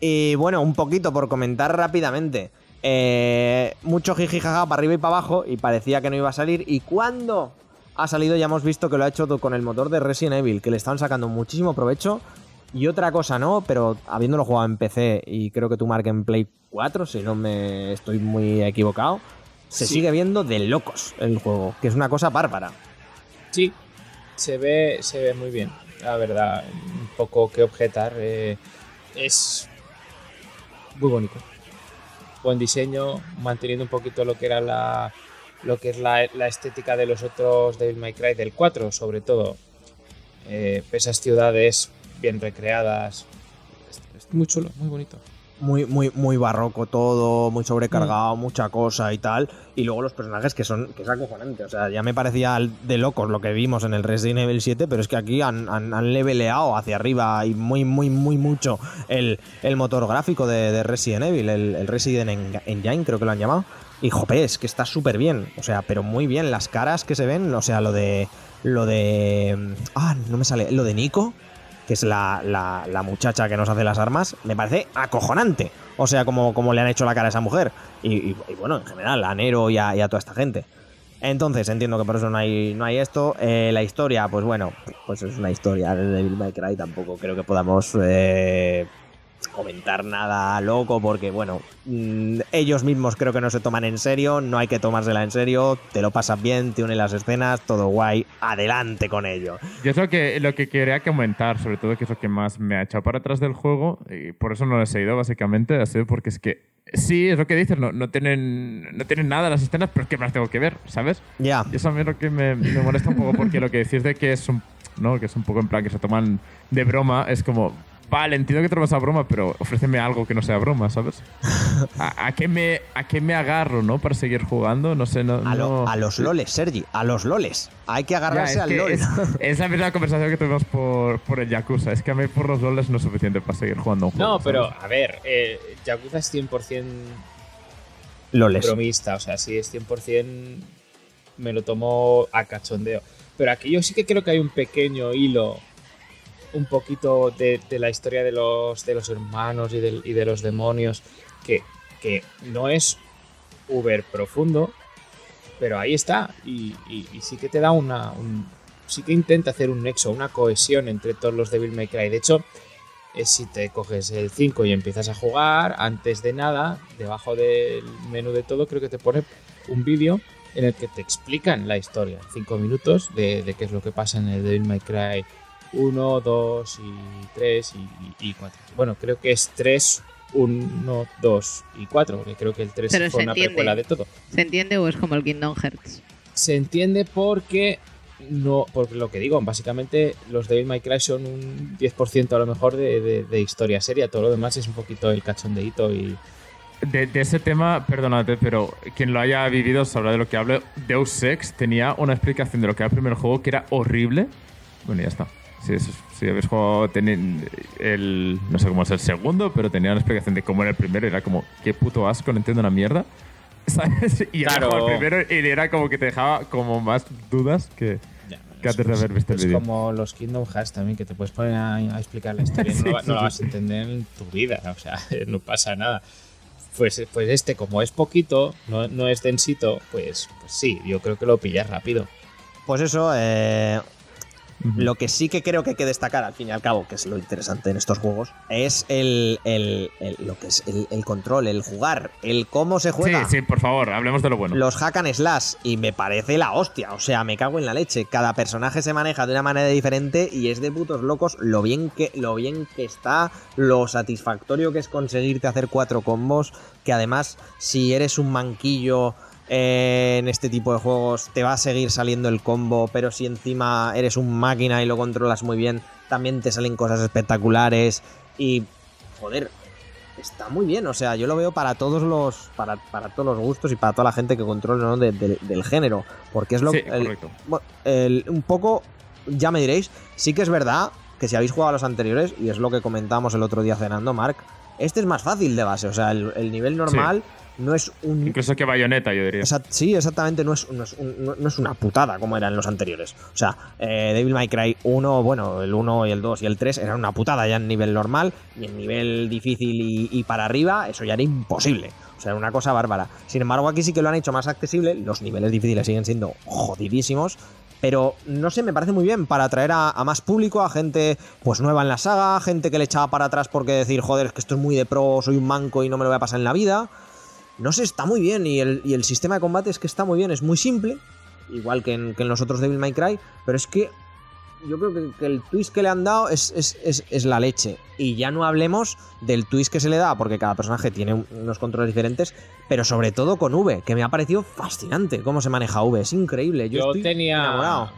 Y bueno, un poquito por comentar rápidamente. Eh, mucho jiji jaja para arriba y para abajo y parecía que no iba a salir. Y cuando ha salido ya hemos visto que lo ha hecho con el motor de Resident Evil, que le están sacando muchísimo provecho. Y otra cosa no, pero habiéndolo jugado en PC y creo que tú Mark en Play 4, si no me estoy muy equivocado, se Sí. sigue viendo de locos el juego, que es una cosa bárbara. Sí, se ve, se ve muy bien, la verdad. Un poco que objetar. eh, es muy bonito. Buen diseño, manteniendo un poquito lo que era la lo que es la, la estética de los otros Devil May Cry del 4, sobre todo. Eh, esas ciudades bien recreadas. Es, muy chulo, muy bonito. Muy, muy, muy barroco todo, muy sobrecargado, mucha cosa y tal. Y luego los personajes que son, que es acojonante. O sea, ya me parecía de locos lo que vimos en el Resident Evil 7, pero es que aquí han, han, leveleado hacia arriba y muy, muy, muy mucho el, el motor gráfico de, Resident Evil, el, el Resident Engine, creo que lo han llamado. Y jope, es que está súper bien. O sea, pero muy bien. Las caras que se ven, o sea, lo de. Lo de. Ah, no me sale. Lo de Nico es la, la, muchacha que nos hace las armas, me parece acojonante. O sea, como, como le han hecho la cara a esa mujer. Y, bueno, en general, a Nero y a, toda esta gente. Entonces, entiendo que por eso no hay, no hay esto. Eh, la historia, pues bueno, pues es una historia de Devil May Cry. Tampoco creo que podamos eh, comentar nada loco porque, bueno, mm, ellos mismos creo que no se toman en serio, no hay que tomársela en serio, te lo pasas bien, te unen las escenas, todo guay, adelante con ello. Yo es lo que, lo que quería comentar, sobre todo que es lo que más me ha echado para atrás del juego, y por eso no lo he seguido básicamente, así porque es que sí, es lo que dices, no, no, tienen, no tienen nada las escenas, pero es que me las tengo que ver, ¿sabes? Ya. Y eso a mí es lo que me, me molesta un poco porque lo que decís de que es un ¿no? Que es un poco en plan que se toman de broma, es como, vale, entiendo que te lo vas a broma, pero ofréceme algo que no sea broma, ¿sabes? ¿A, qué, me, ¿A qué me agarro, no? Para seguir jugando, no sé, no... A, los loles, Sergi, a los loles. Hay que agarrarse al lol. Es, la misma conversación que tuvimos por, por el Yakuza. Es que a mí por los loles no es suficiente para seguir jugando un juego. No, pero a ver, eh, Yakuza es 100% loles. bromista. O sea, sí es 100% me lo tomo a cachondeo. Pero aquí yo sí que creo que hay un pequeño hilo un poquito de, la historia de los, de los hermanos y de, los demonios, que, no es uber profundo, pero ahí está. Y, sí que te da una. sí que intenta hacer un nexo, una cohesión entre todos los Devil May Cry. De hecho, es si te coges el 5 y empiezas a jugar, antes de nada, debajo del menú de todo, creo que te pone un vídeo en el que te explican la historia, 5 minutos, de, de, qué es lo que pasa en el Devil May Cry 1, 2 y 3 y, 4. Bueno, creo que es 3, 1, 2 y 4, porque creo que el 3 fue una precuela de todo. ¿Se entiende o es como el Kingdom Hearts? Se entiende porque no, porque lo que digo, básicamente los Devil May Cry son un 10% a lo mejor de, de, historia seria, todo lo demás es un poquito el cachondeito y... De, de, ese tema, perdónate, pero quien lo haya vivido sabrá de lo que hablo. Deus Ex tenía una explicación de lo que era el primer juego que era horrible. Bueno, ya está. Si, si habéis jugado el. No sé cómo es el segundo, pero tenía una explicación de cómo era el primero. Era como, qué puto asco, no entiendo una mierda. ¿Sabes? Y claro. el primero y era como que te dejaba como más dudas que, que antes de haber visto el vídeo. Es como los Kingdom Hearts también, que te puedes poner a, explicar la historia y no, no la vas a entender en tu vida. O sea, no pasa nada. Pues, pues este, como es poquito, no, no es densito, pues, pues sí, yo creo que lo pillas rápido. Pues eso, eh, lo que sí que creo que hay que destacar, al fin y al cabo, que es lo interesante en estos juegos, es el, lo que es el, control, el jugar, el cómo se juega. Sí, sí, por favor, hablemos de lo bueno. Los hack and slash, y me parece la hostia, o sea, me cago en la leche. Cada personaje se maneja de una manera diferente y es de putos locos lo bien que, lo bien que está, lo satisfactorio que es conseguirte hacer cuatro combos, que además, si eres un manquillo en este tipo de juegos te va a seguir saliendo el combo, pero si encima eres un máquina y lo controlas muy bien, también te salen cosas espectaculares y joder, está muy bien, o sea, yo lo veo para todos los para, para todos los gustos y para toda la gente que controla ¿no? del género, porque es lo sí, el, un poco ya me diréis, sí que es verdad que si habéis jugado a los anteriores y es lo que comentábamos el otro día cenando, Mark, este es más fácil de base, o sea, el, nivel normal no es un. Incluso que bayoneta, yo diría. sí, exactamente, no es, no es, no, es, una putada como eran los anteriores. O sea, eh, Devil May Cry 1, bueno, el 1 y el 2 y el 3 eran una putada ya en nivel normal, y en nivel difícil y, para arriba, eso ya era imposible. O sea, era una cosa bárbara. Sin embargo, aquí sí que lo han hecho más accesible, los niveles difíciles siguen siendo jodidísimos, pero no sé, me parece muy bien para atraer a, a, más público, a gente pues nueva en la saga, gente que le echaba para atrás porque decir, joder, es que esto es muy de pro, soy un manco y no me lo voy a pasar en la vida. No sé, está muy bien y el, sistema de combate es que está muy bien, es muy simple, igual que en, los otros Devil May Cry, pero es que yo creo que, el twist que le han dado es, es, la leche. Y ya no hablemos del twist que se le da, porque cada personaje tiene unos controles diferentes, pero sobre todo con V, que me ha parecido fascinante cómo se maneja V, es increíble. Yo, tenía,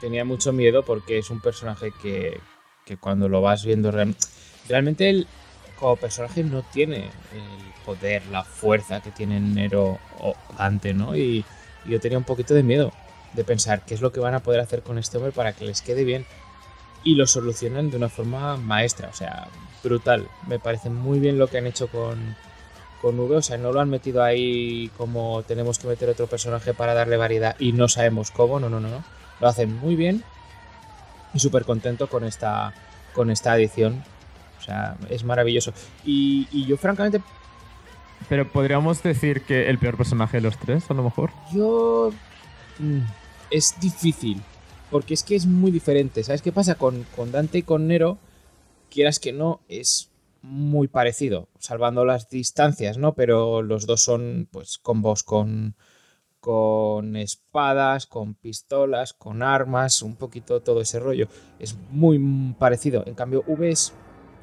tenía mucho miedo porque es un personaje que, que cuando lo vas viendo realmente, realmente como personaje no tiene el poder, la fuerza que tiene Nero o Dante, ¿no? Y, yo tenía un poquito de miedo de pensar qué es lo que van a poder hacer con este hombre para que les quede bien. Y lo solucionan de una forma maestra, o sea, brutal. Me parece muy bien lo que han hecho con, con V, o sea, no lo han metido ahí como tenemos que meter otro personaje para darle variedad y no sabemos cómo, no, no, no, no. Lo hacen muy bien y súper contento con esta, con esta edición. O sea, es maravilloso. Y yo francamente, Pero podríamos decir que el peor personaje de los tres, a lo mejor. yo... mm, es difícil, porque es que es muy diferente. ¿Sabes qué pasa con, con Dante y con Nero? Quieras que no, es muy parecido, salvando las distancias, ¿no? Pero los dos son, pues, combos con, con espadas, con pistolas, con armas, un poquito todo ese rollo. Es muy parecido. En cambio, V es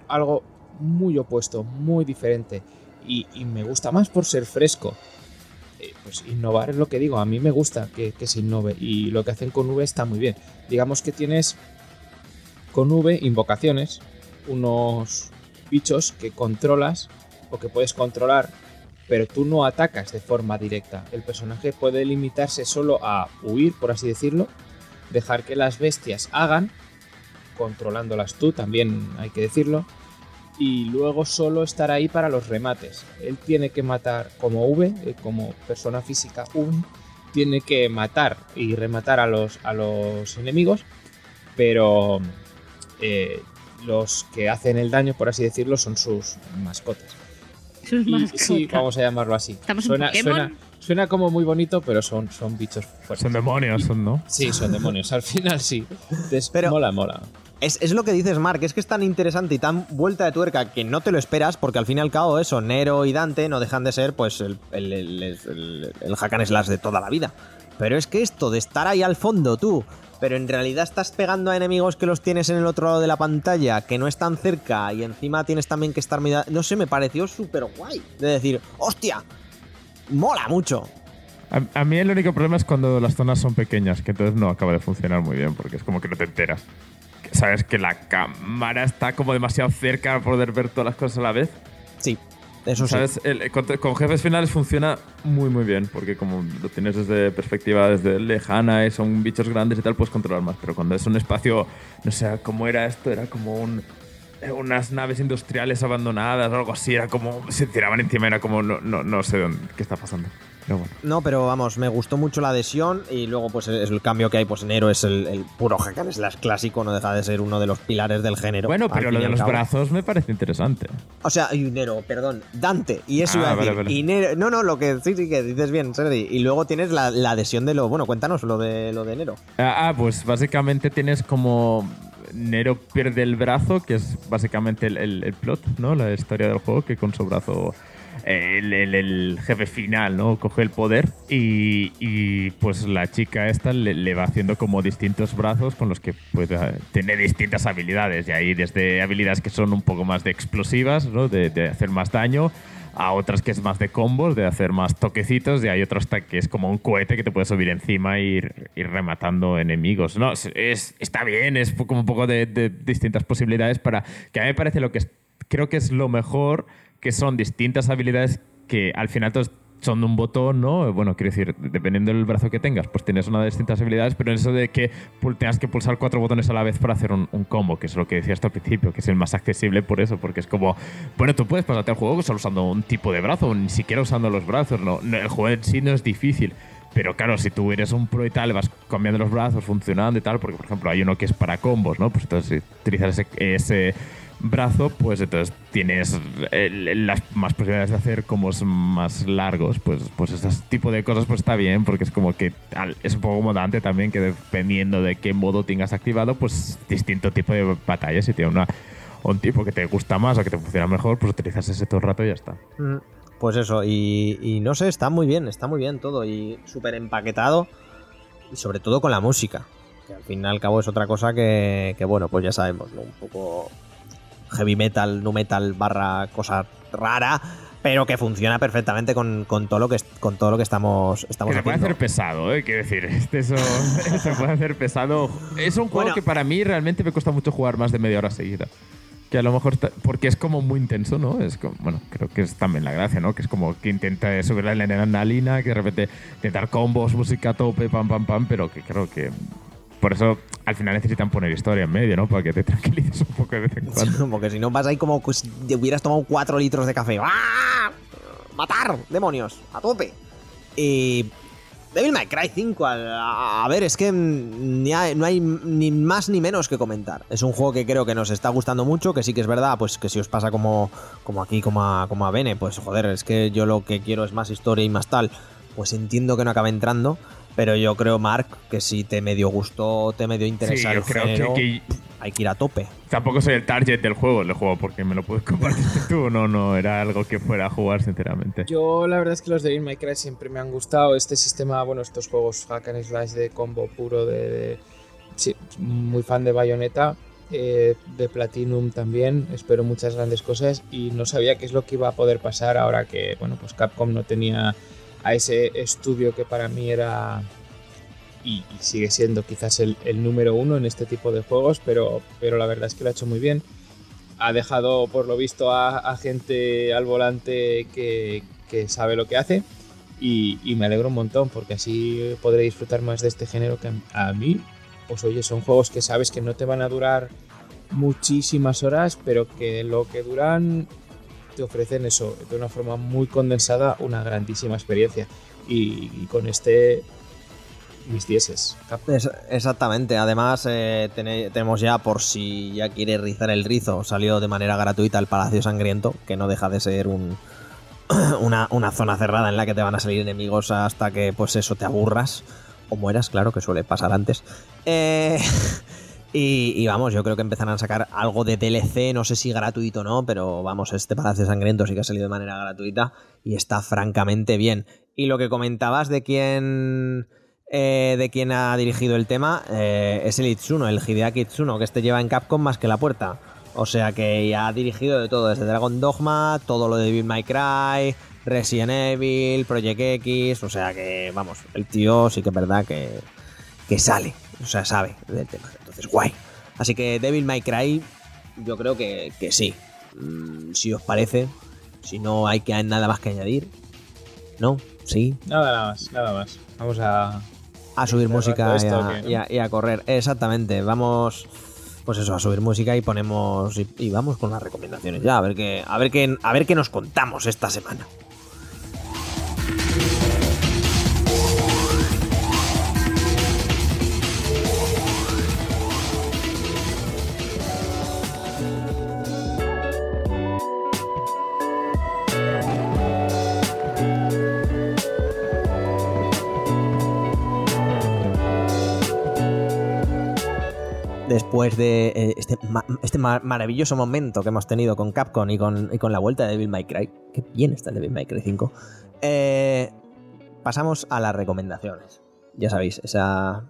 algo muy opuesto, muy diferente. Y, me gusta más por ser fresco. Eh, pues innovar es lo que digo. A mí me gusta que, que se innove. Y lo que hacen con V está muy bien. Digamos que tienes con V invocaciones, unos bichos que controlas o que puedes controlar, pero tú no atacas de forma directa. El personaje puede limitarse solo a huir, por así decirlo, dejar que las bestias hagan, controlándolas tú, también hay que decirlo, y luego solo estar ahí para los remates. Él tiene que matar como V, eh, como persona física V, tiene que matar y rematar a los, a los enemigos, pero eh, los que hacen el daño, por así decirlo, son sus mascotas. Sus mascotas. sí, vamos a llamarlo así. ¿Estamos en suena, Pokémon? suena, suena como muy bonito, pero son, son bichos fuertes. Son demonios, son, ¿no? Sí, son demonios. Al final sí. Pero- mola, mola. Es, es lo que dices, Mark, es que es tan interesante y tan vuelta de tuerca que no te lo esperas, porque al fin y al cabo eso, Nero y Dante no dejan de ser pues el, el, el, slash de toda la vida. Pero es que esto de estar ahí al fondo tú, pero en realidad estás pegando a enemigos que los tienes en el otro lado de la pantalla, que no están cerca, y encima tienes también que estar... No sé, me pareció súper guay. De decir, hostia, mola mucho. A, a mí el único problema es cuando las zonas son pequeñas, que entonces no acaba de funcionar muy bien, porque es como que no te enteras. Sabes que la cámara está como demasiado cerca para poder ver todas las cosas a la vez. Sí, eso sí. ¿Sabes? El- con, con jefes finales funciona muy, muy bien, porque como lo tienes desde perspectiva desde lejana y son bichos grandes y tal, puedes controlar más. Pero cuando es un espacio, no sé cómo era esto, era como un, eh, unas naves industriales abandonadas o algo así, era como. Se tiraban encima, era como. No, no, no sé dónde- qué está pasando. Pero bueno. No, pero vamos, me gustó mucho la adhesión y luego pues es el cambio que hay, pues Nero es el, el puro hack and slash clásico, no deja de ser uno de los pilares del género. Bueno, pero lo de los cabo. brazos me parece interesante. O sea, y Nero, perdón, Dante, y eso Ah, iba a vale, decir. vale. No, no, lo que sí, sí, que dices bien, Sergi. Y luego tienes la, la adhesión de lo, bueno, cuéntanos lo de lo de Nero. Ah, ah, pues básicamente tienes como. Nero pierde el brazo, que es básicamente el, el- el plot, ¿no? La historia del juego, que con su brazo. El, jefe final, ¿no? Coge el poder y, y, pues la chica esta le, va haciendo como distintos brazos con los que puede tener distintas habilidades. Y ahí desde habilidades que son un poco más de explosivas, ¿no? De, hacer más daño, a otras que es más de combos, de hacer más toquecitos, y hay otro hasta que es como un cohete que te puede subir encima e ir, rematando enemigos. No, es, es- está bien, es como un poco de, de distintas posibilidades para... Que a mí me parece lo que es- creo que es lo mejor, que son distintas habilidades que al final todos son un botón, ¿no? Bueno, quiero decir, dependiendo del brazo que tengas, pues tienes una de distintas habilidades, pero eso de que tengas que pulsar cuatro botones a la vez para hacer un, un combo, que es lo que decía hasta al principio, que es el más accesible por eso, porque es como, bueno, tú puedes pasarte al juego solo usando un tipo de brazo, ni siquiera usando los brazos, no, no, el juego en sí no es difícil. Pero claro, si tú eres un pro y tal, vas cambiando los brazos, funcionando y tal, porque por ejemplo hay uno que es para combos, ¿no? Pues entonces si utilizas ese, ese brazo, pues entonces tienes el- las más posibilidades de hacer combos más largos, pues, pues ese tipo de cosas pues está bien, porque es como que es un poco como Dante también, que dependiendo de qué modo tengas activado, pues distinto tipo de batallas, si tiene una, un tipo que te gusta más o que te funciona mejor, pues utilizas ese todo el rato y ya está. Mm, Pues eso, y, y no sé, está muy bien, está muy bien todo y súper empaquetado y sobre todo con la música, que al fin y al cabo es otra cosa que, que, bueno, pues ya sabemos, ¿no? Un poco heavy metal, nu metal barra cosa rara, pero que funciona perfectamente con, con todo lo que con todo lo que estamos, estamos Que se puede hacer pesado, ¿eh? Quiero decir, este eso, se puede hacer pesado. Es un juego Bueno. que para mí realmente me cuesta mucho jugar más de media hora seguida. que a lo mejor está- porque es como muy intenso, ¿no? Es como, bueno, creo que es también la gracia, ¿no? Que es como que intenta subir la adrenalina, que de repente intentar combos, música a tope, pam, pam, pam, pero que creo que por eso al final necesitan poner historia en medio, ¿no? Para que te tranquilices un poco de vez en cuando. Porque si no vas ahí como pues, si te hubieras tomado 4 litros de café. ¡Ah! ¡Matar! ¡Demonios! ¡A tope! Y. Devil May Cry 5, al- a, a ver, es que mm, ni hay- no hay ni más ni menos que comentar. Es un juego que creo que nos está gustando mucho, que sí que es verdad, pues que si os pasa como, como aquí, como a, como a Bene, pues joder, es que yo lo que quiero es más historia y más tal, pues entiendo que no acabe entrando, pero yo creo, Mark, que si te medio gustó, te medio interesa Sí, yo el creo género, que, que hay que ir a tope. tampoco soy el target del juego, del juego, porque me lo puedes compartir tú. No, no, era algo que fuera a jugar, sinceramente. Yo la verdad es que los de Devil May Cry siempre me han gustado. Este sistema, bueno, estos juegos hack and slash de combo puro de... de- sí, muy fan de Bayonetta. eh, de Platinum también, espero muchas grandes cosas y no sabía qué es lo que iba a poder pasar ahora que, bueno, pues Capcom no tenía a ese estudio que para mí era y, sigue siendo quizás el, número uno en este tipo de juegos, pero, pero la verdad es que lo ha hecho muy bien. Ha dejado, por lo visto, a, gente al volante que, que sabe lo que hace y, y me alegro un montón porque así podré disfrutar más de este género que a, a mí, pues oye, son juegos que sabes que no te van a durar muchísimas horas, pero que lo que duran te ofrecen eso de una forma muy condensada, una grandísima experiencia. Y, con este, mis dieces. Exactamente, además eh, tene- tenemos ya, por si ya quiere rizar el rizo, salió de manera gratuita el Palacio Sangriento, que no deja de ser un, una, una zona cerrada en la que te van a salir enemigos hasta que pues eso te aburras o mueras, claro, que suele pasar antes. Eh, y, vamos, yo creo que empezarán a sacar algo de DLC, no sé si gratuito o no, pero vamos, este Palacio Sangriento sí que ha salido de manera gratuita y está francamente bien. Y lo que comentabas de quién eh, de quien ha dirigido el tema eh, es el Itsuno, el Hideaki Itsuno, que este lleva en Capcom más que la puerta. O sea que ya ha dirigido de todo, desde Dragon Dogma, todo lo de Devil May Cry, Resident Evil, Project X, o sea que, vamos, el tío sí que es verdad que, que sale, o sea, sabe del tema. Entonces, guay. Así que Devil May Cry, yo creo que, que sí. Mm, si os parece, si no hay que nada más que añadir, ¿no? Sí, Nada, nada más, nada más. Vamos a. a subir música y a- y a correr. Exactamente, vamos pues eso, a subir música y ponemos y, y vamos con las recomendaciones ya, a ver qué a ver qué a ver qué nos contamos esta semana. Después de eh, este, ma- este ma- maravilloso momento que hemos tenido con Capcom y con, y con la vuelta de Devil May Cry, que bien está el Devil May Cry 5, eh, pasamos a las recomendaciones. Ya sabéis, esa,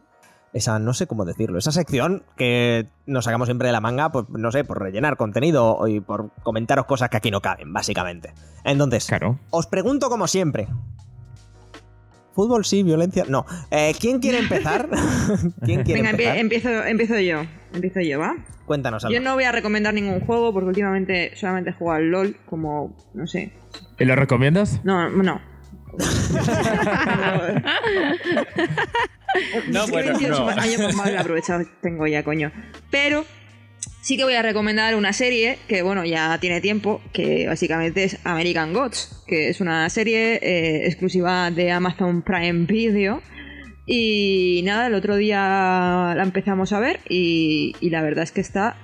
esa, no sé cómo decirlo, esa sección que nos sacamos siempre de la manga, pues no sé, por rellenar contenido y por comentaros cosas que aquí no caben, básicamente. Entonces, Claro. os pregunto como siempre. ¿Fútbol sí, violencia? No. Eh, ¿Quién quiere empezar? ¿Quién quiere Venga, empezar? empiezo, empiezo yo. Empiezo yo, ¿va? Cuéntanos algo. Yo no voy a recomendar ningún juego porque últimamente solamente juego al LOL como, no sé. ¿Y lo recomiendas? No, no. No, Es que bueno, 28 no. años más mal aprovechado tengo ya, coño. Pero sí que voy a recomendar una serie que, bueno, ya tiene tiempo, que básicamente es American Gods, que es una serie eh, exclusiva de Amazon Prime Video. Y nada, el otro día la empezamos a ver y, y la verdad es que está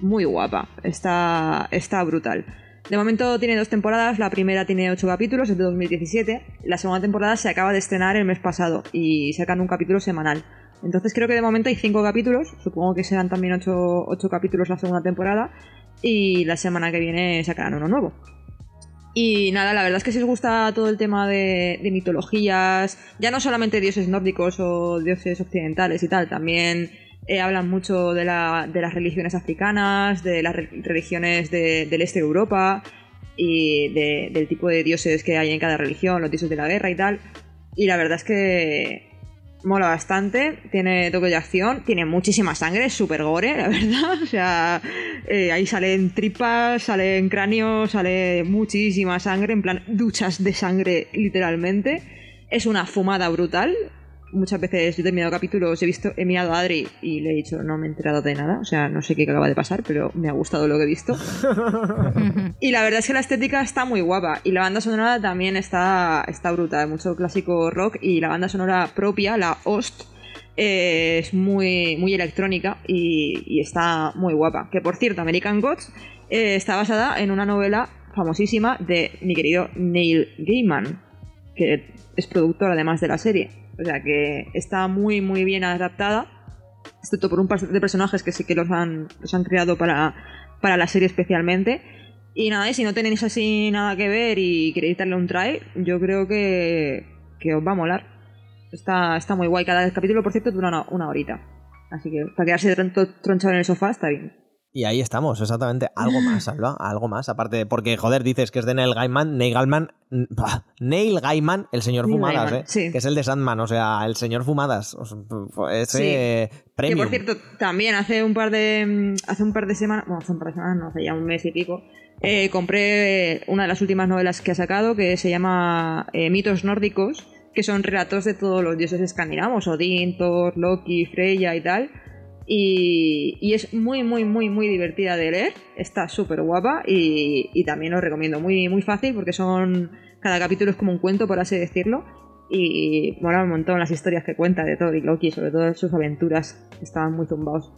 muy guapa, está, está brutal. De momento tiene dos temporadas, la primera tiene ocho capítulos, es de 2017, la segunda temporada se acaba de estrenar el mes pasado y sacan un capítulo semanal. Entonces creo que de momento hay cinco capítulos, supongo que serán también ocho, ocho capítulos la segunda temporada y la semana que viene sacarán uno nuevo. Y nada, la verdad es que si os gusta todo el tema de, mitologías, ya no solamente dioses nórdicos o dioses occidentales y tal, también eh, hablan mucho de, la- de las religiones africanas, de las re- religiones de- del este de Europa y de- del tipo de dioses que hay en cada religión, los dioses de la guerra y tal. Y la verdad es que mola bastante, tiene toque de acción, tiene muchísima sangre, es súper gore, la verdad. O sea, eh, ahí salen tripas, salen cráneos, sale muchísima sangre, en plan duchas de sangre literalmente. Es una fumada brutal. Muchas veces yo he terminado capítulos, he visto, he mirado a Adri y le he dicho, no me he enterado de nada, o sea, no sé qué acaba de pasar, pero me ha gustado lo que he visto. Y la verdad es que la estética está muy guapa. Y la banda sonora también está, está brutal. Mucho clásico rock. Y la banda sonora propia, la Ost, eh, es muy, muy electrónica y, y está muy guapa. Que por cierto, American Gods eh, está basada en una novela famosísima de mi querido Neil Gaiman, que es productor además de la serie. O sea que está muy, muy bien adaptada. Excepto por un par de personajes que sí que los han, los han creado para, para la serie especialmente. Y nada, y si no tenéis así nada que ver y queréis darle un try, yo creo que, que os va a molar. Está, está muy guay. Cada capítulo, por cierto, dura una, una horita. Así que para quedarse tron- tronchado en el sofá está bien. Y ahí estamos, exactamente. Algo más, Alba, algo más. Aparte, porque, joder, dices que es de Neil Gaiman. Neil Gaiman, bah, Neil Gaiman, el señor Neil Fumadas, Gaiman, ¿eh? sí. Que es el de Sandman, o sea, el señor Fumadas. Ese Sí. eh, Que por cierto, también hace un par de mm, hace un par de semanas, bueno, hace un par de semanas, no, hace ya un mes y pico, eh, compré una de las últimas novelas que ha sacado que se llama eh, Mitos nórdicos, que son relatos de todos los dioses escandinavos, Odín, Thor, Loki, Freya y tal. Y, y es muy, muy, muy, muy divertida de leer. Está súper guapa y, y también os recomiendo. Muy, muy fácil porque son. Cada capítulo es como un cuento, por así decirlo. Y mola un montón las historias que cuenta de Thor y Loki, sobre todo sus aventuras. Estaban muy zumbados.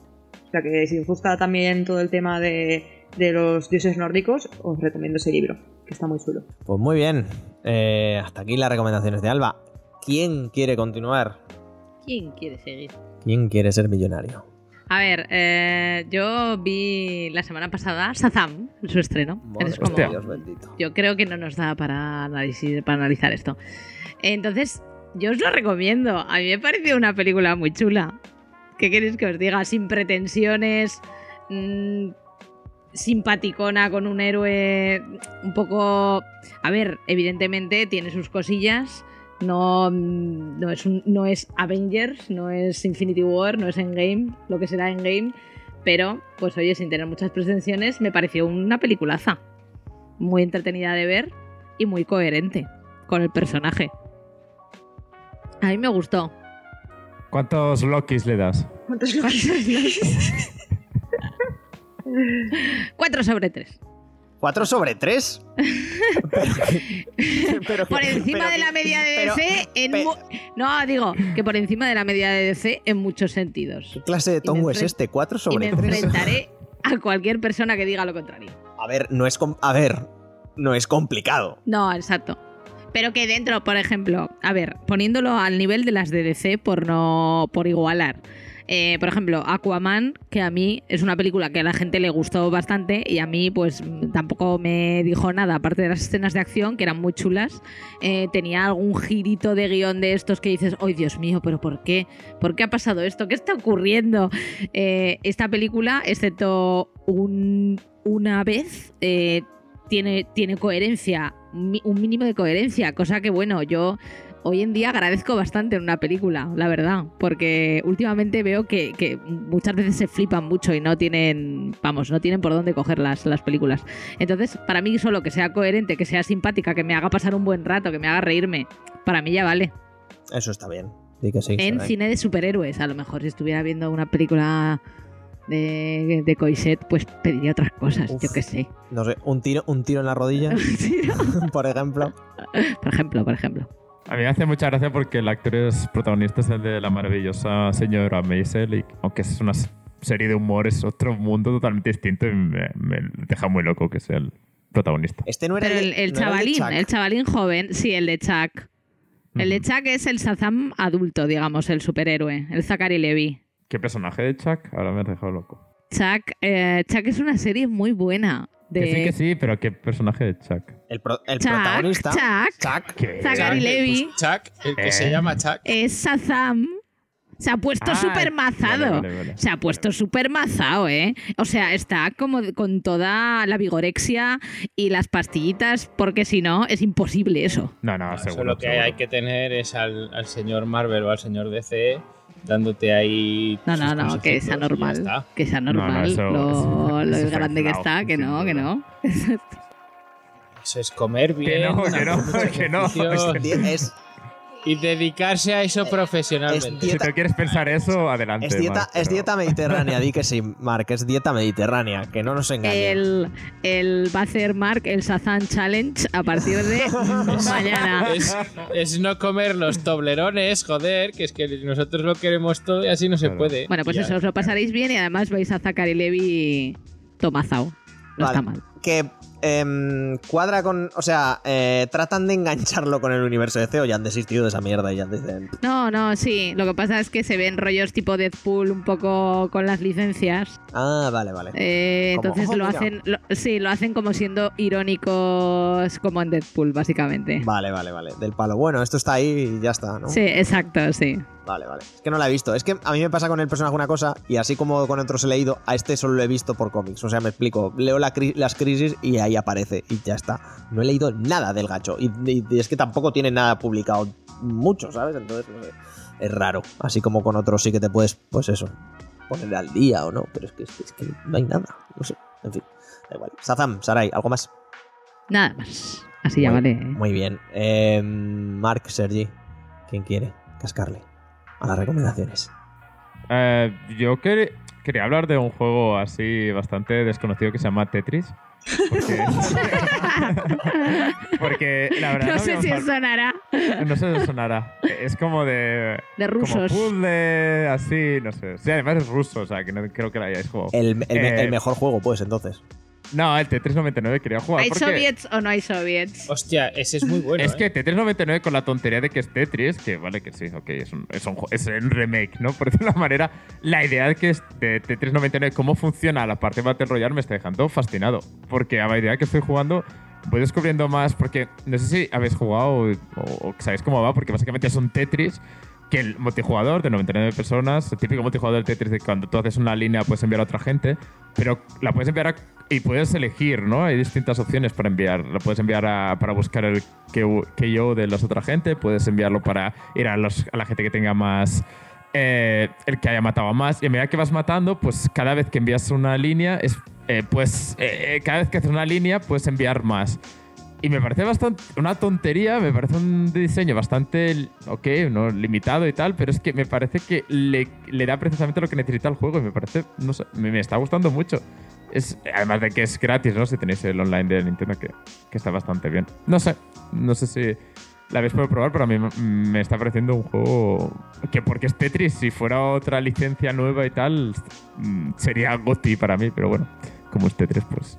O sea que si os gusta también todo el tema de, de los dioses nórdicos, os recomiendo ese libro, que está muy chulo. Pues muy bien. Eh, hasta aquí las recomendaciones de Alba. ¿Quién quiere continuar? ¿Quién quiere seguir? ¿Quién quiere ser millonario? A ver, eh, yo vi la semana pasada Shazam, su estreno. Madre como, Dios bendito. yo creo que no nos da para, análisis, para analizar esto. Entonces, yo os lo recomiendo. A mí me pareció una película muy chula. ¿Qué queréis que os diga? Sin pretensiones, mm, simpaticona con un héroe un poco... A ver, evidentemente tiene sus cosillas. No, no, es no es Avengers, no es Infinity War, no es Endgame, lo que será Endgame, pero pues oye, sin tener muchas pretensiones, me pareció una peliculaza. Muy entretenida de ver y muy coherente con el personaje. A mí me gustó. ¿Cuántos Lokis le das? ¿Cuántos Lokis? Cuatro sobre tres. 4 sobre 3. por encima de la media de DC, en no, digo, que por encima de la media de DC en muchos sentidos. ¿Qué clase de tongo es este? 4 sobre y me 3. Me enfrentaré a cualquier persona que diga lo contrario. A ver, no es, a ver, no es complicado. No, exacto. Pero que dentro, por ejemplo, a ver, poniéndolo al nivel de las de DC por no por igualar. Eh, por ejemplo, Aquaman, que a mí es una película que a la gente le gustó bastante y a mí pues tampoco me dijo nada, aparte de las escenas de acción, que eran muy chulas. Eh, tenía algún girito de guion de estos que dices, ¡ay Dios mío! ¿Pero por qué? ¿Por qué ha pasado esto? ¿Qué está ocurriendo? Eh, esta película, excepto un- una vez, tiene, tiene coherencia, un mínimo de coherencia, cosa que bueno, yo hoy en día agradezco bastante en una película, la verdad, porque últimamente veo que, que muchas veces se flipan mucho y no tienen, vamos, no tienen por dónde coger las, las películas. Entonces, para mí solo que sea coherente, que sea simpática, que me haga pasar un buen rato, que me haga reírme, para mí ya vale. Eso está bien. Di que sí. En cine de superhéroes, a lo mejor si estuviera viendo una película de, de Coiset, pues pediría otras cosas, Uf. yo qué sé. No sé, un tiro, un tiro en la rodilla, por ejemplo. Por ejemplo, por ejemplo. A mí me hace mucha gracia porque el actor es protagonista es el de la maravillosa señora Maisel y aunque es una serie de humor es otro mundo totalmente distinto y me, me deja muy loco que sea el protagonista. Este no era Pero el, el, no chavalín, el chavalín joven, sí, el de Chuck. El de. Chuck es el Shazam adulto, digamos, el superhéroe, el Zachary Levy. ¿Qué personaje de Chuck? Ahora me has dejado loco. Chuck, eh, Chuck es una serie muy buena. De Que sí, que sí, pero ¿qué personaje de Chuck? El, pro- el Chuck, protagonista. Chuck. Chuck. ¿Qué? Zachary Levy pues, Chuck, el que Eh. se llama Chuck. es Shazam. Se ha puesto Ah, súper mazado. vale, vale, vale. Se ha puesto súper mazado, ¿eh? O sea, está como con toda la vigorexia y las pastillitas, porque si no, es imposible eso. No, no, Eso seguro. lo que seguro. hay que tener es al, al señor Marvel o al señor DC dándote ahí. No, no, no, que sea normal. Que sea No, no, normal. eso- lo eso- lo eso grande que está, que no, que no. Eso es comer bien. no, que no, que no. ejercicio Di- Es, Y dedicarse a eso profesionalmente. es Si tú quieres pensar eso, adelante. es dieta, Marc, es pero- dieta mediterránea, di que sí, Mark, es dieta mediterránea, que no nos engañen. El, el va a hacer Mark el Sazan Challenge a partir de mañana. Es, es no comer los toblerones, joder, que es que nosotros lo queremos todo y así no se Claro. puede. Bueno, pues Ya. eso, os lo pasaréis bien y además vais a Zachary Levi tomazao. No Vale. está mal. Que em, cuadra con. O sea, eh, tratan de engancharlo con el universo de CEO, ya han desistido de esa mierda y ya dicen. No, no, sí. Lo que pasa es que se ven rollos tipo Deadpool un poco con las licencias. Ah, vale, vale. Eh, entonces "Oh, lo mira". hacen, lo- sí, lo hacen como siendo irónicos como en Deadpool, básicamente. Vale, vale, vale. Del palo. Bueno, esto está ahí y ya está, ¿no? Sí, exacto, sí. Vale, vale. Es que no la he visto. Es que a mí me pasa con el personaje una cosa, y así como con otros he leído, a este solo lo he visto por cómics. O sea, me explico. Leo la cri- las crisis y ahí aparece, y ya está. No he leído nada del gacho. Y, y- y es que tampoco tiene nada publicado mucho, ¿sabes? Entonces, no sé. Es raro. Así como con otros sí que te puedes, pues eso, poner al día o no. Pero es que, es no hay nada. No sé. En fin, da igual. Sazam, Sarai, ¿algo más? Nada más. Así ya Muy- vale. ¿eh? Muy bien. Eh, Mark, Sergi, ¿quién quiere cascarle a las recomendaciones? Eh, yo quer- quería hablar de un juego así bastante desconocido que se llama Tetris. Porque, porque la verdad No sé si sonará. No sé si sonará. Es como de. De Como rusos. puzzle, así, no sé. Sí, además es ruso, o sea, que no creo que lo hayáis jugado. El, Eh, el mejor juego, pues, entonces. No, el Tetris 99 quería jugar. ¿Hay porque soviets o no hay soviets? Hostia, ese es muy bueno. es ¿eh? que Tetris 99 con la tontería de que es Tetris, que vale que sí, ok, es un, es un, es un remake, ¿no? Por decirlo de una manera, la idea de que es de Tetris 99, cómo funciona la parte Battle Royale me está dejando fascinado. Porque a medida que estoy jugando, voy descubriendo más, porque no sé si habéis jugado o, sabéis cómo va, porque básicamente es un Tetris que el multijugador de 99 personas, el típico multijugador de Tetris cuando tú haces una línea puedes enviar a otra gente, pero la puedes enviar a- y puedes elegir, ¿no? Hay distintas opciones para enviar. La puedes enviar a- para buscar el que, yo de la otra gente, puedes enviarlo para ir a, los- a la gente que tenga más... eh, el que haya matado a más. Y a medida que vas matando, pues cada vez que envías una línea, es, eh, pues eh, eh, cada vez que haces una línea, puedes enviar más. Y me parece bastante una tontería, me parece un diseño bastante, ok, no limitado y tal, pero es que me parece que le, le da precisamente lo que necesita el juego y me parece, no sé, me, me está gustando mucho. Es, además de que es gratis, ¿no? Si tenéis el online de Nintendo, que, que está bastante bien. No sé, no sé si la habéis podido probar, pero a mí me- está pareciendo un juego que porque es Tetris, si fuera otra licencia nueva y tal, mm, sería GOTY para mí, pero bueno, como es Tetris, pues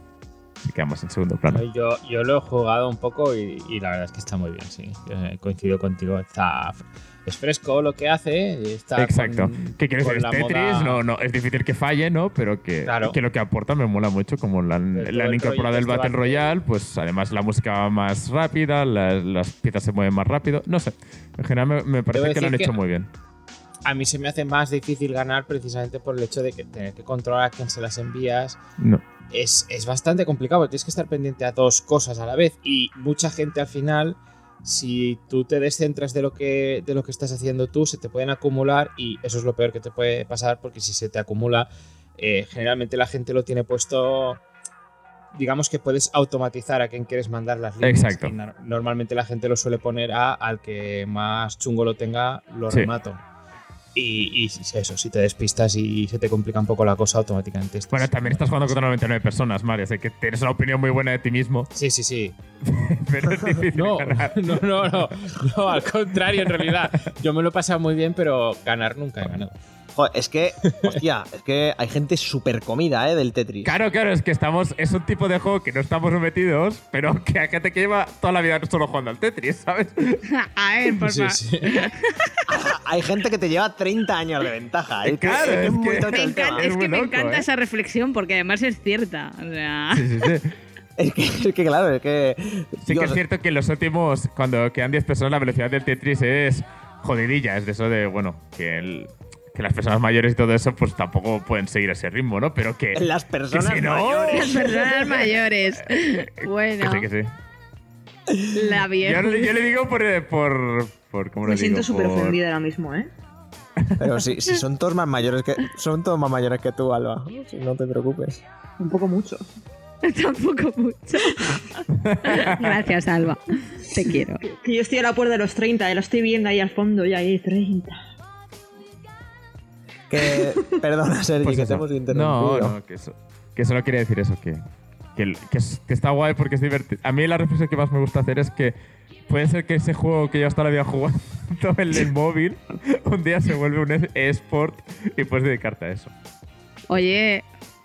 sí quedamos en segundo plano. Yo, yo lo he jugado un poco y, y la verdad es que está muy bien, sí. Eh, coincido contigo. Está, es fresco lo que hace. Está Exacto. con- ¿Qué quieres decir? Es la Tetris, moda- no, no, es difícil que falle, ¿no? Pero que, Claro. que lo que aporta me mola mucho, como la, le han incorporado el Battle Royale, pues además la música va más rápida, las, las piezas se mueven más rápido, no sé. En general me, me parece que lo han hecho muy bien. A mí se me hace más difícil ganar precisamente por el hecho de que tener que controlar a quién se las envías No. Es, es bastante complicado. Tienes que estar pendiente a dos cosas a la vez. Y mucha gente al final, si tú te descentras de lo que, de lo que estás haciendo tú, se te pueden acumular y eso es lo peor que te puede pasar porque si se te acumula, eh, generalmente la gente lo tiene puesto... Digamos que puedes automatizar a quién quieres mandar las líneas. Exacto. Y no- normalmente la gente lo suele poner a al que más chungo lo tenga, lo Sí. remato. Y, y si- eso, si te despistas y se te complica un poco la cosa, automáticamente. estás- Bueno, también estás jugando contra 99 personas, Mario, así que tienes una opinión muy buena de ti mismo, Sí, sí, sí. pero es difícil No, ganar. no, no, no, no, al contrario, en realidad. Yo me lo he pasado muy bien, pero ganar nunca he ganado. Joder, es que, hostia, es que hay gente súper comida, ¿eh? Del Tetris. Claro, claro, es que estamos. Es un tipo de juego que no estamos metidos, pero que hay gente que lleva toda la vida solo jugando al Tetris, ¿sabes? A ver, por Sí, favor. sí. Hay gente que te lleva 30 años de ventaja. ¿eh? Claro, es muy que- Me encanta, Es es muy que me loco, encanta ¿eh? esa reflexión porque además es cierta. O sea, Sí, sí, sí. Es que, es que claro, es que. Sí que es cierto que en los últimos, cuando quedan 10 personas, la velocidad del Tetris es jodidilla. Es de eso de, bueno, que el- que las personas mayores y todo eso, pues tampoco pueden seguir ese ritmo, ¿no? Pero que. Las personas que si no, mayores. Las personas mayores. Bueno, Que sí, que sí. la Yo, vieja. le- yo le digo por. eh, por, por ¿Cómo Me siento súper Por- ofendida ahora mismo, ¿eh? Pero si, si son todos más mayores que. Son todos más mayores que tú, Alba. Si no te preocupes. Un poco mucho. Tampoco mucho. Gracias, Alba. Te quiero. Que yo estoy a la puerta de los 30, y lo estoy viendo ahí al fondo, y ahí 30. Que. Perdona, Sergi, Pues que eso. te hemos No, interrumpido. no, que, eso, que solo quiere decir eso, que, que, el- que es- que está guay porque es divertido. A mí la reflexión que más me gusta hacer es que puede ser que ese juego que yo hasta la había jugado en el móvil, un día se vuelve un eSport y puedes dedicarte a eso. Oye,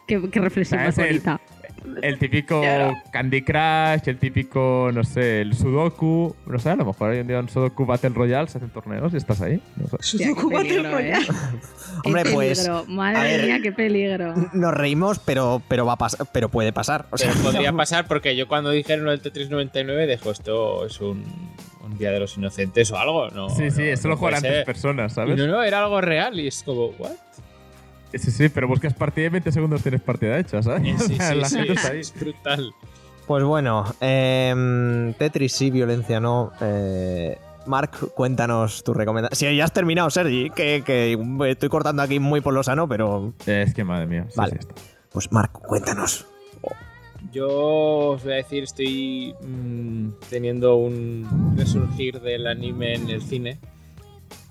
qué, qué reflexión más bonita. El típico Candy Crush, el típico, no sé, el Sudoku. No sé, a lo mejor hoy en día en Sudoku Battle Royale se hacen torneos y estás ahí. No sé. Sudoku Battle peligro, ¿eh? Royale. Qué Hombre, pues, peligro. Madre ver. mía, qué peligro. Nos reímos, pero, pero va a pasar, pero puede pasar. O sea, Pero podría pasar porque yo cuando dijeron del Tetris 99 dejo esto es un, un día de los inocentes o algo. No, sí, sí, no, eso no lo juegan ser. personas, Y ¿sabes? No, no, era algo real y es como, ¿what? Sí, sí, pero buscas partida y en 20 segundos tienes partida hecha, ¿sabes? Sí, sí, la sí, gente es, está ahí. es brutal. Pues bueno, em, Tetris sí, violencia no. Eh, Mark, cuéntanos tu recomendación. Si ya has terminado, Sergi, que, que estoy cortando aquí muy por lo sano, pero. Es que madre mía. sí, Vale. sí, está. Pues Mark, cuéntanos. Yo os voy a decir, estoy mm, teniendo un resurgir del anime en el cine.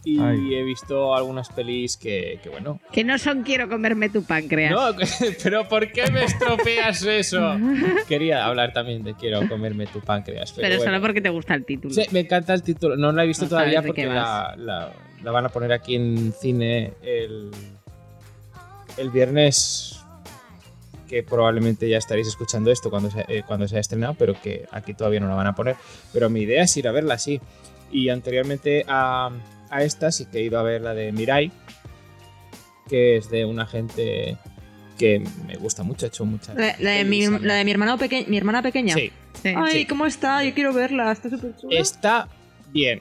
Y Ay. he visto algunas pelis que, que bueno. Que no son quiero comerme tu páncreas. No, pero ¿por qué me estropeas eso? Quería hablar también de quiero comerme tu páncreas. Pero, pero bueno. solo porque te gusta el título. Sí, me encanta el título. No la he visto No todavía porque la, la- la van a poner aquí en cine el, el viernes. Que probablemente ya estaréis escuchando esto cuando se, eh, cuando se haya estrenado, pero que aquí todavía no la van a poner. Pero mi idea es ir a verla sí. Y anteriormente a, a esta sí que he ido a ver la de Mirai, que es de una gente que me gusta mucho, he hecho muchas. La, la de, mi, la de mi, hermano peque- mi hermana pequeña. Sí, Sí. Ay, Sí. ¿cómo está? Yo quiero verla, está súper chula. está bien.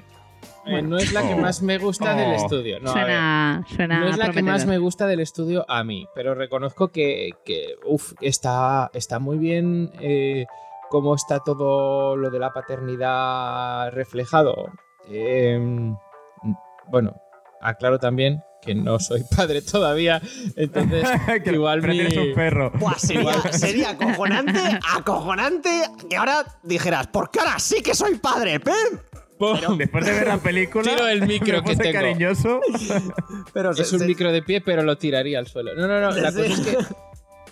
Eh, Bueno. no es la que más me gusta del Oh. estudio. No, a ver. suena suena No es la que más me gusta del estudio a mí, pero reconozco que, que, uf, está, está muy bien eh, cómo está todo lo de la paternidad reflejado. Eh, bueno, aclaro también que no soy padre todavía, entonces Que- igual pero mi... tienes un perro. Buah, sería, sería acojonante, acojonante que ahora dijeras, porque ahora sí que soy padre, ¡pim! ¡Pum! Después de ver la película. Tiro el micro que tengo. cariñoso. Pero Es se- un se- micro de pie, pero lo tiraría al suelo. No, no, no. La cosa es que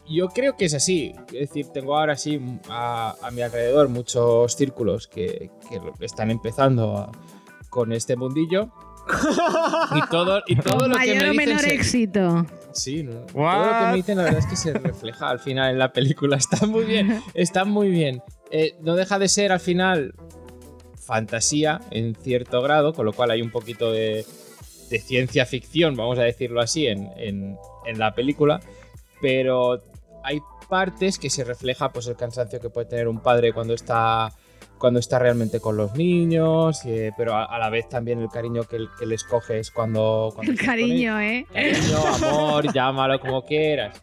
yo creo que es así. Es decir, tengo ahora sí a, a mi alrededor muchos círculos que, están empezando a- con este mundillo. Y todo, y todo lo que Mayor me o dicen. menor se- éxito. Sí, ¿no? todo lo que me dicen, la verdad es que se refleja al final en la película. Está muy bien, está muy bien. Eh, no deja de ser al final fantasía en cierto grado, con lo cual hay un poquito de, de ciencia ficción, vamos a decirlo así, en, en- en la película. Pero hay partes que se refleja pues, el cansancio que puede tener un padre cuando está cuando está realmente con los niños, eh, pero a, a la vez también el cariño que, que les coges cuando, cuando El cariño, ¿eh? Cariño, amor, llámalo como quieras.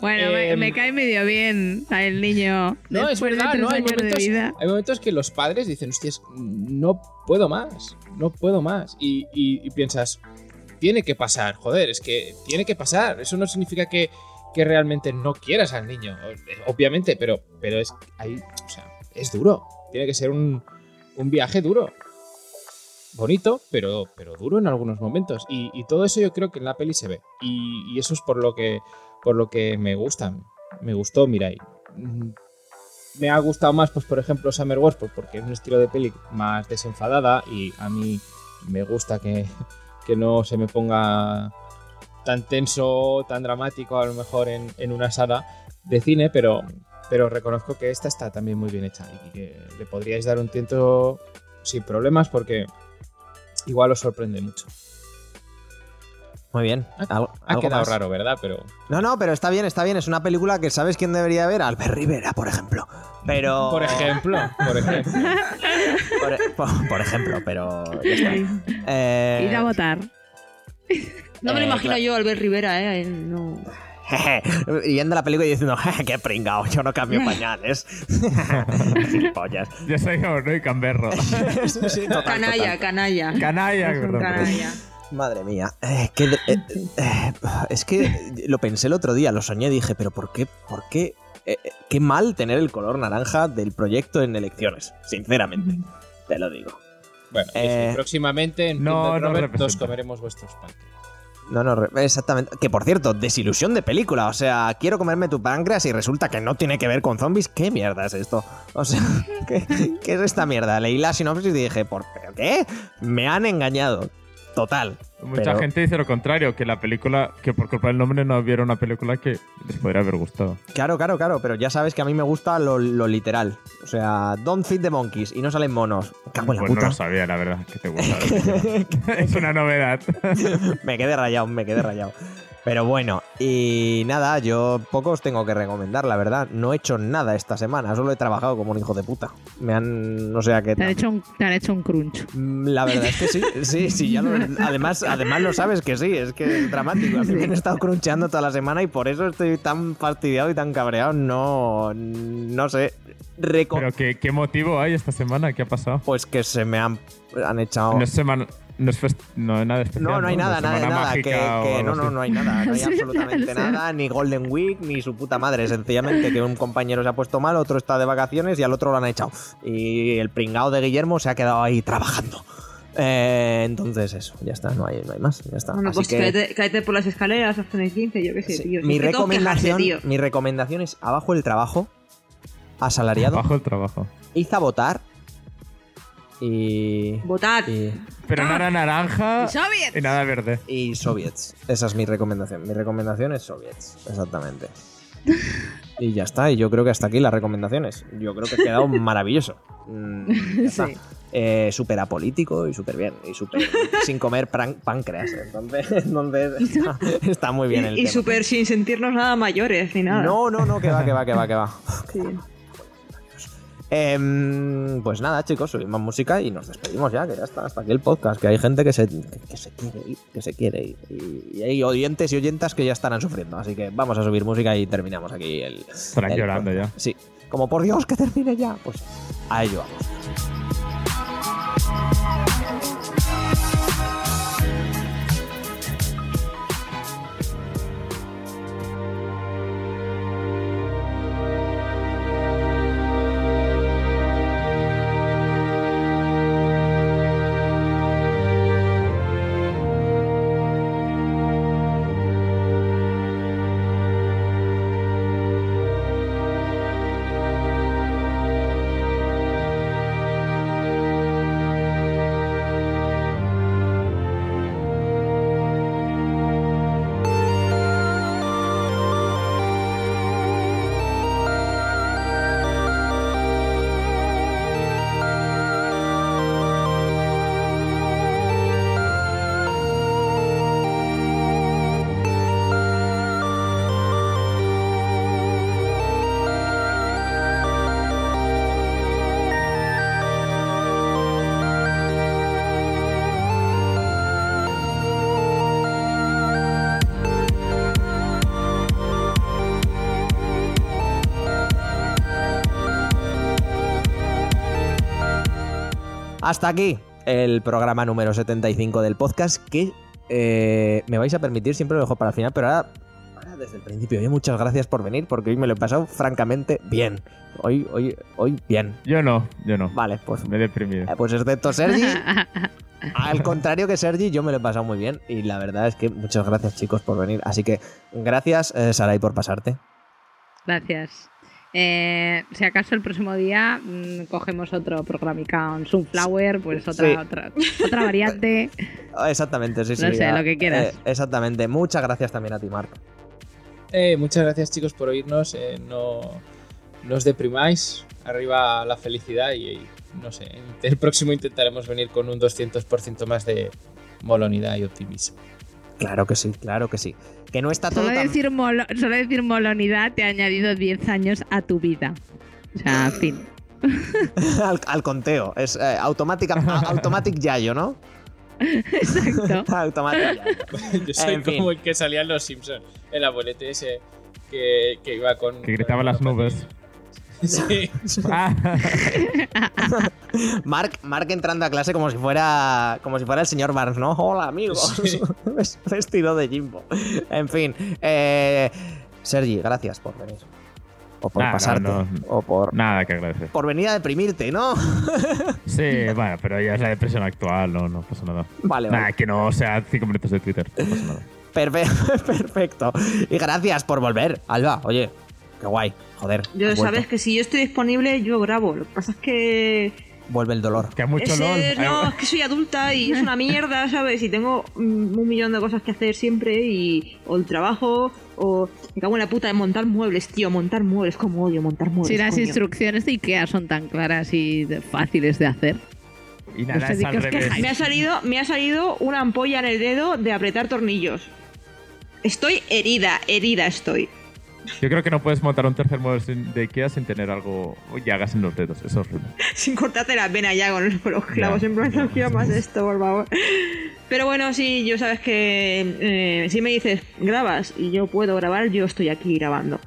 Bueno, me, Em, me cae medio bien a el niño. No, es verdad, de ¿no? Hay de momentos, vida. hay momentos que los padres dicen, hostias, no puedo más, no puedo más. Y, y- y piensas, tiene que pasar, joder, es que tiene que pasar. Eso no significa que, que realmente no quieras al niño, obviamente, pero, pero es, ahí, o sea, es duro. Tiene que ser un, un viaje duro. Bonito, pero, pero duro en algunos momentos. Y, todo eso yo creo que en la peli se ve. Y, y eso es por lo que, por lo que me gusta. Me gustó Mirai. Mm, Me ha gustado más, pues por ejemplo, Summer Wars, pues porque es un estilo de peli más desenfadada y a mí me gusta que, que no se me ponga tan tenso, tan dramático a lo mejor en, en una sala de cine, pero, pero reconozco que esta está también muy bien hecha y que le podríais dar un tiento sin problemas porque igual os sorprende mucho. Muy bien. ¿Algo- Ha algo quedado más? raro, ¿verdad? Pero No, no, pero está bien, está bien. Es una película que sabes quién debería ver. Albert Rivera, por ejemplo. Pero. por ejemplo, por ejemplo. Por, por- por ejemplo, pero. Eh, Ir a votar. No me lo Eh, imagino claro. yo, Albert Rivera, ¿eh? No... Yendo a la película y diciendo, "Jeje, qué pringao, yo no cambio pañales. Gilipollas. Yo soy no y camberro. Sí, sí, total, Canalla, total. canalla. Canalla, perdón. canalla. Madre mía. Eh, eh, eh, es que lo pensé el otro día, lo soñé, dije, pero ¿por qué? ¿Por qué? qué mal tener el color naranja del proyecto en elecciones, sinceramente. Te lo digo. Bueno, y Eh, próximamente en no, no Robert representa. todos comeremos vuestros páncreas. No, no, exactamente. Que por cierto, desilusión de película. O sea, quiero comerme tu páncreas y resulta que no tiene que ver con zombies. ¿Qué mierda es esto? O sea, ¿qué, qué es esta mierda? Leí la sinopsis y dije, ¿por ¿pero qué? Me han engañado. Total. Mucha Pero- gente dice lo contrario, que la película, que por culpa del nombre no hubiera una película que les podría haber gustado. Claro, claro, claro, pero ya sabes que a mí me gusta lo, lo literal. O sea, don't feed the monkeys y no salen monos. Me cago en la Pues no lo sabía, la verdad, que te gusta. es una novedad. me quedé rayado, me quedé rayado. Pero bueno, y nada, yo poco os tengo que recomendar, la verdad. No he hecho nada esta semana, solo he trabajado como un hijo de puta. Me han. No sé a qué. Te han hecho un, te han hecho un crunch. Mm, La verdad es que sí, sí, sí, ya lo- además, además lo sabes que sí, es que es dramático. A mí me han estado cruncheando toda la semana y por eso estoy tan fastidiado y tan cabreado. No, no sé. Reco- Pero ¿qué, ¿qué motivo hay esta semana? ¿Qué ha pasado? Pues que se me han, han echado. No es semana. No es fest- no hay nada especial. No, no hay nada, nada, nada. Que, no, no, no hay nada. No hay absolutamente nada. Ni Golden Week, ni su puta madre. Sencillamente que un compañero se ha puesto mal, otro está de vacaciones y al otro lo han echado. Y el pringao de Guillermo se ha quedado ahí trabajando. Eh, entonces eso, ya está, no hay, no hay más, ya está. Bueno, Así pues que cáete por las escaleras, haz un 15, yo qué sé, sí, tío. Mi, recomendación, quejarse, tío. mi recomendación es abajo el trabajo, asalariado, Bajo el trabajo. hizo a votar y, Votad. y, Pero nada naranja ¡Soviet! y nada verde. y soviets. Esa es mi recomendación. Mi recomendación es soviets, exactamente. Y ya está, y yo creo que hasta aquí las recomendaciones. Yo creo que ha quedado maravilloso. Mm. Sí. Eh, súper apolítico y súper bien. Y súper sin comer páncreas. Entonces, entonces está, está muy bien el y y súper sin sentirnos nada mayores ni nada. No, no, no, que va, que va, que va, que va. Sí. Em, pues nada, chicos, subimos música y nos despedimos ya, que ya está, hasta aquí el podcast. Que hay gente que se, que, que se quiere ir, que se quiere ir. Y, y hay oyentes y oyentas que ya estarán sufriendo. Así que vamos a subir música y terminamos aquí el. Estarán el llorando ya. podcast. Sí, como por Dios que termine ya. Pues a ello vamos. Hasta aquí el programa número 75 del podcast que eh, me vais a permitir, siempre lo dejo para el final, pero ahora, ahora desde el principio, oye, muchas gracias por venir porque hoy me lo he pasado francamente bien. Hoy, hoy, hoy bien. Yo no, yo no. Vale, pues, Me he deprimido. eh, pues excepto Sergi, al contrario que Sergi, yo me lo he pasado muy bien y la verdad es que muchas gracias chicos por venir. Así que gracias eh, Sarai por pasarte. Gracias. Eh, si acaso el próximo día mm, cogemos otro programica, un Sunflower, pues otra, Sí. otra, otra variante. Exactamente, sí, sí. No sé, lo que quieras. eh, exactamente. Muchas gracias también a ti, Marco. Eh, muchas gracias chicos por oírnos. eh, no, no os deprimáis. Arriba la felicidad y, y no sé. El próximo intentaremos venir con un 200% más de molonidad y optimismo. Claro que sí, claro que sí. Que no está todo Solo tan... decir, molo- solo decir molonidad te ha añadido 10 años a tu vida. O sea, fin. al, al conteo. Es eh, automática, a- automatic yayo, ¿no? Exacto. Automático. Yo soy En fin. como el que salía en Los Simpsons, el abuelete ese que, que iba con... Que gritaba con las nubes. Sí. Mark, Mark entrando a clase como si fuera como si fuera el señor Barnes, ¿no? Hola, amigos. Sí. Vestido de Jimbo. En fin. Eh, Sergi, gracias por venir. O por no, pasarte. no. O por, nada que agradecer. por venir a deprimirte, ¿no? Sí, bueno, pero ya es la depresión actual, no, no pasa nada. vale, Nada, vale. que no sea cinco minutos de Twitter, no pasa nada. Perfe- Perfecto. Y gracias por volver, Alba. Oye, qué guay. Joder. Yo sabes que si yo estoy disponible, yo grabo. Lo que pasa es que. Vuelve el dolor. Que mucho Ese- LOL. no, es que soy adulta y es una mierda, ¿sabes? Y tengo mm, un millón de cosas que hacer siempre y. O el trabajo, o. Me cago en la puta de montar muebles, tío. Montar muebles, como odio montar muebles. Si las coño. instrucciones de Ikea son tan claras y fáciles de hacer. Y nada, No sé es al revés. Me ha salido, me ha salido una ampolla en el dedo de apretar tornillos. Estoy herida, herida estoy. Yo creo que no puedes montar un tercer sin- de Ikea sin tener algo llagas en los dedos. Eso es horrible. Sin cortarte la vena ya con los, clavos. Ya, en plan, no sí, más esto, por favor. Pero bueno, sí, yo sabes que eh, si me dices grabas y yo puedo grabar, yo estoy aquí grabando.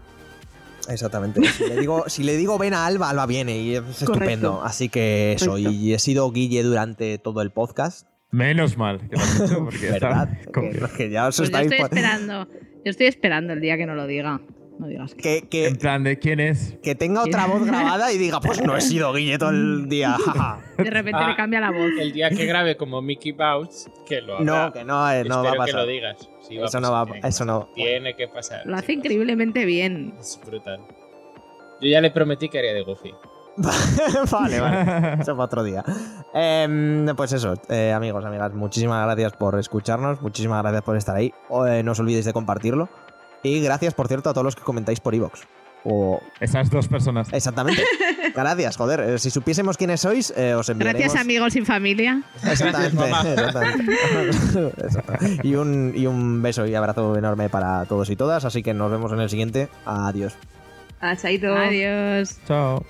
Exactamente. Si le digo, si le digo ven a Alba, Alba viene y es estupendo. Así que eso. Correcto. Y he sido Guille durante todo el podcast. Menos mal que lo has hecho porque ¿Verdad? con- Que, que ya os Pues yo estáis. estoy esperando. Yo estoy esperando el día que no lo diga. No digas que. Que, que, En plan de quién es. que tenga otra voz grabada y diga, pues no he sido Guille todo el día. De repente Ah, le cambia la voz. El día que grabe como Mickey Mouse, que lo habrá. No, que no, eh, no va a Espero que pasar. lo digas. Sí, Eso no va a- pasar, tiene que eso no- pasar. Tiene que pasar. Lo hace chicos. increíblemente bien. Es brutal. Yo ya le prometí que haría de Goofy. vale, vale. Eso para otro día. Em, pues eso, eh, amigos, amigas, muchísimas gracias por escucharnos, muchísimas gracias por estar ahí. Eh, no os olvidéis de compartirlo. Y gracias, por cierto, a todos los que comentáis por iVoox. O Esas dos personas. exactamente. Gracias, joder. eh, si supiésemos quiénes sois, eh, os enviaremos. Gracias, amigos sin familia. Exactamente. Gracias. Y un, y un beso y abrazo enorme para todos y todas. Así que nos vemos en el siguiente. Adiós. Ah, chaito. Adiós. Chao.